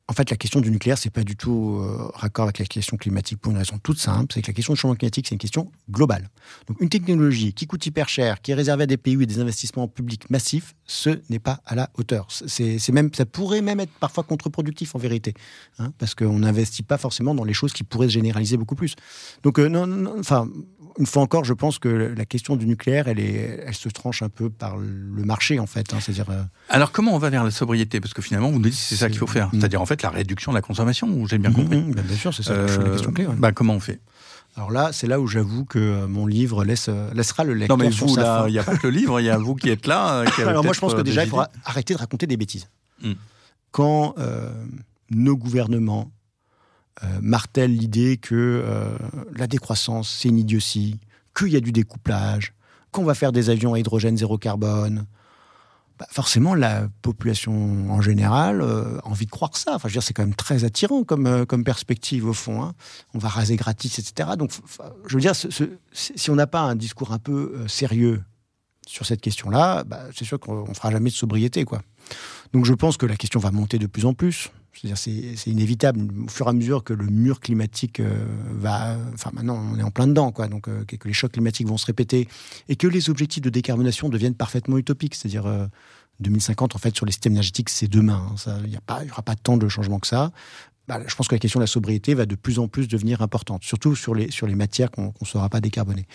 en fait, la question du nucléaire, c'est pas du tout euh, raccord avec la question climatique pour une raison toute simple, c'est que la question du changement climatique, c'est une question globale. Donc, une technologie qui coûte hyper cher, qui est réservée à des pays et des investissements publics massifs, ce n'est pas à la hauteur. C'est même, ça pourrait même être parfois contre-productif en vérité, hein, parce qu'on n'investit pas forcément dans les choses qui pourraient se généraliser beaucoup plus. Donc, euh, non, enfin, une fois encore, je pense que la question du nucléaire, elle, est, elle se tranche un peu par le marché, en fait. Hein, c'est-à-dire. Euh, Alors, comment on va vers la sobriété? Parce que finalement, vous nous dites que c'est ça qu'il faut faire. Mm. C'est-à-dire, en fait, la réduction de la consommation, j'ai bien mm, compris. Mm, bien sûr, c'est ça la question clé. Bah, comment on fait? Alors là, c'est là où j'avoue que euh, mon livre laisse, euh, laissera le lecteur. Non, mais vous, là, il n'y a pas que le livre, il y a vous qui êtes là. Alors moi, je pense que déjà, il faudra arrêter de raconter des bêtises. Quand nos gouvernements euh, martèle l'idée que euh, la décroissance, c'est une idiotie, qu'il y a du découplage, qu'on va faire des avions à hydrogène zéro carbone. Bah, forcément, la population en général euh, a envie de croire ça. Enfin, je veux c'est quand même très attirant comme, comme perspective au fond. Hein. On va raser gratis, etc. Donc, je veux dire, si on n'a pas un discours un peu sérieux sur cette question-là, bah, c'est sûr qu'on ne fera jamais de sobriété, quoi. Donc, je pense que la question va monter de plus en plus C'est-à-dire, c'est inévitable. Au fur et à mesure que le mur climatique euh, va. Enfin, maintenant, on est en plein dedans, quoi. Donc, euh, que les chocs climatiques vont se répéter et que les objectifs de décarbonation deviennent parfaitement utopiques. C'est-à-dire, 2050, en fait, sur les systèmes énergétiques, c'est demain. Hein. Il n'y aura pas tant de changements que ça. Bah, je pense que la question de la sobriété va de plus en plus devenir importante, surtout sur les, sur les matières qu'on ne saura pas décarboner.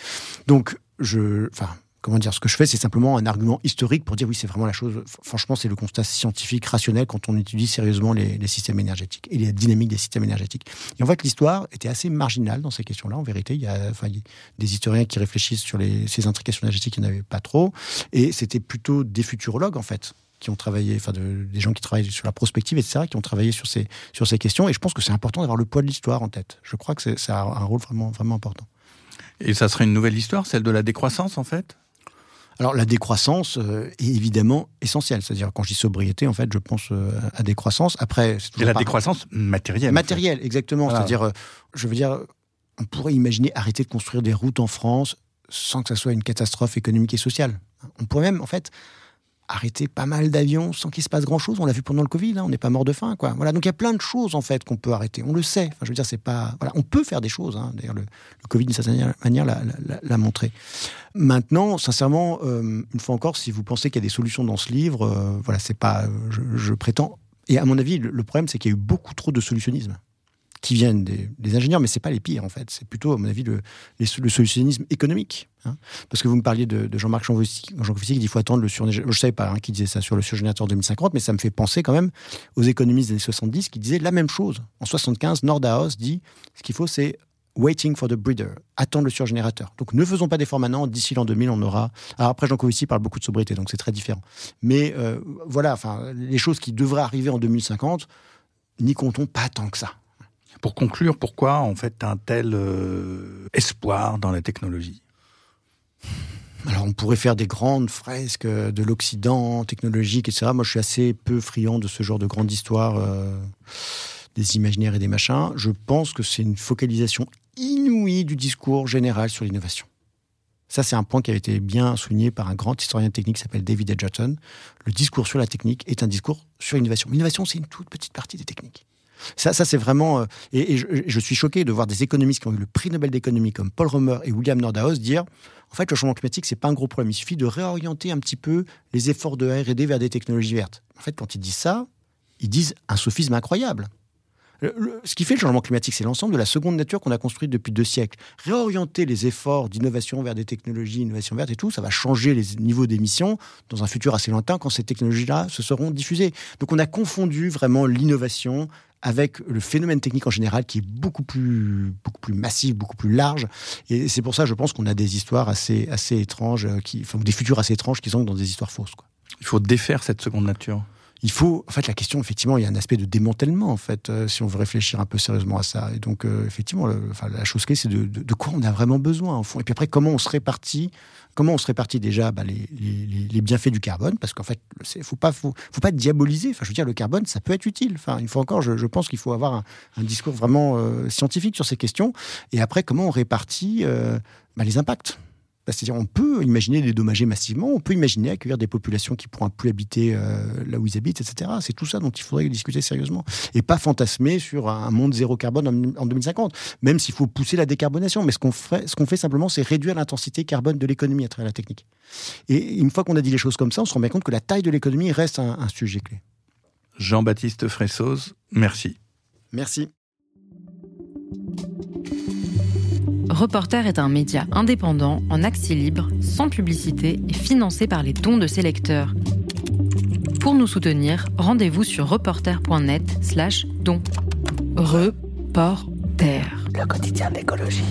Donc, je, enfin, comment dire, ce que je fais, c'est simplement un argument historique pour dire oui, c'est vraiment la chose. Franchement, c'est le constat scientifique, rationnel quand on étudie sérieusement les, systèmes énergétiques et les dynamiques des systèmes énergétiques. Et en fait, l'histoire était assez marginale dans ces questions-là. En vérité, il y a, enfin, des historiens qui réfléchissent sur ces intrications énergétiques, il n'y en avait pas trop. Et c'était plutôt des futurologues, en fait, qui ont travaillé, enfin des gens qui travaillent sur la prospective, etc., qui ont travaillé sur ces, sur ces questions. Et je pense que c'est important d'avoir le poids de l'histoire en tête. Je crois que ça a un rôle vraiment, vraiment important. Et ça serait une nouvelle histoire, celle de la décroissance, en fait? Alors la décroissance euh, est évidemment essentielle. C'est-à-dire quand je dis sobriété, en fait, je pense euh, à décroissance. Après, c'est la décroissance matérielle. Matérielle, exactement. C'est-à-dire, euh, je veux dire, on pourrait imaginer arrêter de construire des routes en France sans que ça soit une catastrophe économique et sociale. On pourrait même, en fait, arrêter pas mal d'avions sans qu'il se passe grand chose. On l'a vu pendant le Covid, hein, on n'est pas mort de faim, quoi. Voilà, donc il y a plein de choses en fait qu'on peut arrêter. On le sait. Enfin, je veux dire, c'est pas. Voilà, on peut faire des choses. Hein. D'ailleurs, le, Covid d'une certaine manière l'a montré. Maintenant, sincèrement, euh, une fois encore, si vous pensez qu'il y a des solutions dans ce livre, euh, voilà, c'est pas. Je, prétends. Et à mon avis, le problème, c'est qu'il y a eu beaucoup trop de solutionnisme qui viennent des, ingénieurs, mais c'est pas les pires en fait. C'est plutôt, à mon avis, le, le solutionnisme économique. Hein. Parce que vous me parliez de, Jean-Marc Jancovici qui dit qu'il faut attendre le surgénérateur. Je ne savais pas hein, qui disait ça sur le surgénérateur 2050, mais ça me fait penser quand même aux économistes des années 70 qui disaient la même chose. En 75, Nordhaus dit ce qu'il faut, c'est waiting for the breeder, attendre le surgénérateur. Donc ne faisons pas d'efforts maintenant, d'ici l'an 2000, on aura... Alors après, Jean Covici parle beaucoup de sobriété, donc c'est très différent. Mais euh, voilà, les choses qui devraient arriver en 2050, n'y comptons pas tant que ça. Pour conclure, pourquoi en fait un tel euh, espoir dans la technologie? Alors, on pourrait faire des grandes fresques de l'Occident technologique, etc. Moi, je suis assez peu friand de ce genre de grande histoire, euh, des imaginaires et des machins. Je pense que c'est une focalisation inouïe du discours général sur l'innovation. Ça, c'est un point qui a été bien souligné par un grand historien technique qui s'appelle David Edgerton. Le discours sur la technique est un discours sur l'innovation. L'innovation, c'est une toute petite partie des techniques. Ça, ça c'est vraiment. Euh, et, je, suis choqué de voir des économistes qui ont eu le prix Nobel d'économie comme Paul Romer et William Nordhaus dire en fait, le changement climatique, c'est pas un gros problème. Il suffit de réorienter un petit peu les efforts de R&D vers des technologies vertes. En fait, quand ils disent ça, ils disent un sophisme incroyable. ce qui fait le changement climatique, c'est l'ensemble de la seconde nature qu'on a construite depuis deux siècles. Réorienter les efforts d'innovation vers des technologies, innovation verte et tout, ça va changer les niveaux d'émissions dans un futur assez lointain quand ces technologies-là se seront diffusées. Donc on a confondu vraiment l'innovation avec le phénomène technique en général qui est beaucoup plus, beaucoup plus massif, beaucoup plus large. Et c'est pour ça, je pense qu'on a des histoires assez, assez étranges, euh, des futurs assez étranges qui sont dans des histoires fausses. Il faut défaire cette seconde nature il faut, en fait, la question, effectivement, il y a un aspect de démantèlement, en fait, euh, si on veut réfléchir un peu sérieusement à ça. Et donc, euh, effectivement, la chose clé, c'est de, de, quoi on a vraiment besoin, au fond. Et puis après, comment on se répartit, comment on se répartit déjà bah, les, les, bienfaits du carbone, parce qu'en fait, il faut pas, faut, faut pas diaboliser. Enfin, je veux dire, le carbone, ça peut être utile. Enfin, une fois encore, je, pense qu'il faut avoir un, discours vraiment euh, scientifique sur ces questions. Et après, comment on répartit bah, les impacts c'est-à-dire, on peut imaginer dédommager massivement, on peut imaginer accueillir des populations qui pourront plus habiter euh, là où ils habitent, etc. C'est tout ça dont il faudrait discuter sérieusement. Et pas fantasmer sur un monde zéro carbone en, 2050, même s'il faut pousser la décarbonation. Mais ce qu'on fait, ce qu'on fait simplement, c'est réduire l'intensité carbone de l'économie à travers la technique. Et une fois qu'on a dit les choses comme ça, on se rend bien compte que la taille de l'économie reste un, un sujet clé. Jean-Baptiste Fressoz, merci. Merci. Reporter est un média indépendant, en accès libre, sans publicité et financé par les dons de ses lecteurs. Pour nous soutenir, rendez-vous sur reporter.net slash dons. Reporter. Le quotidien d'écologie.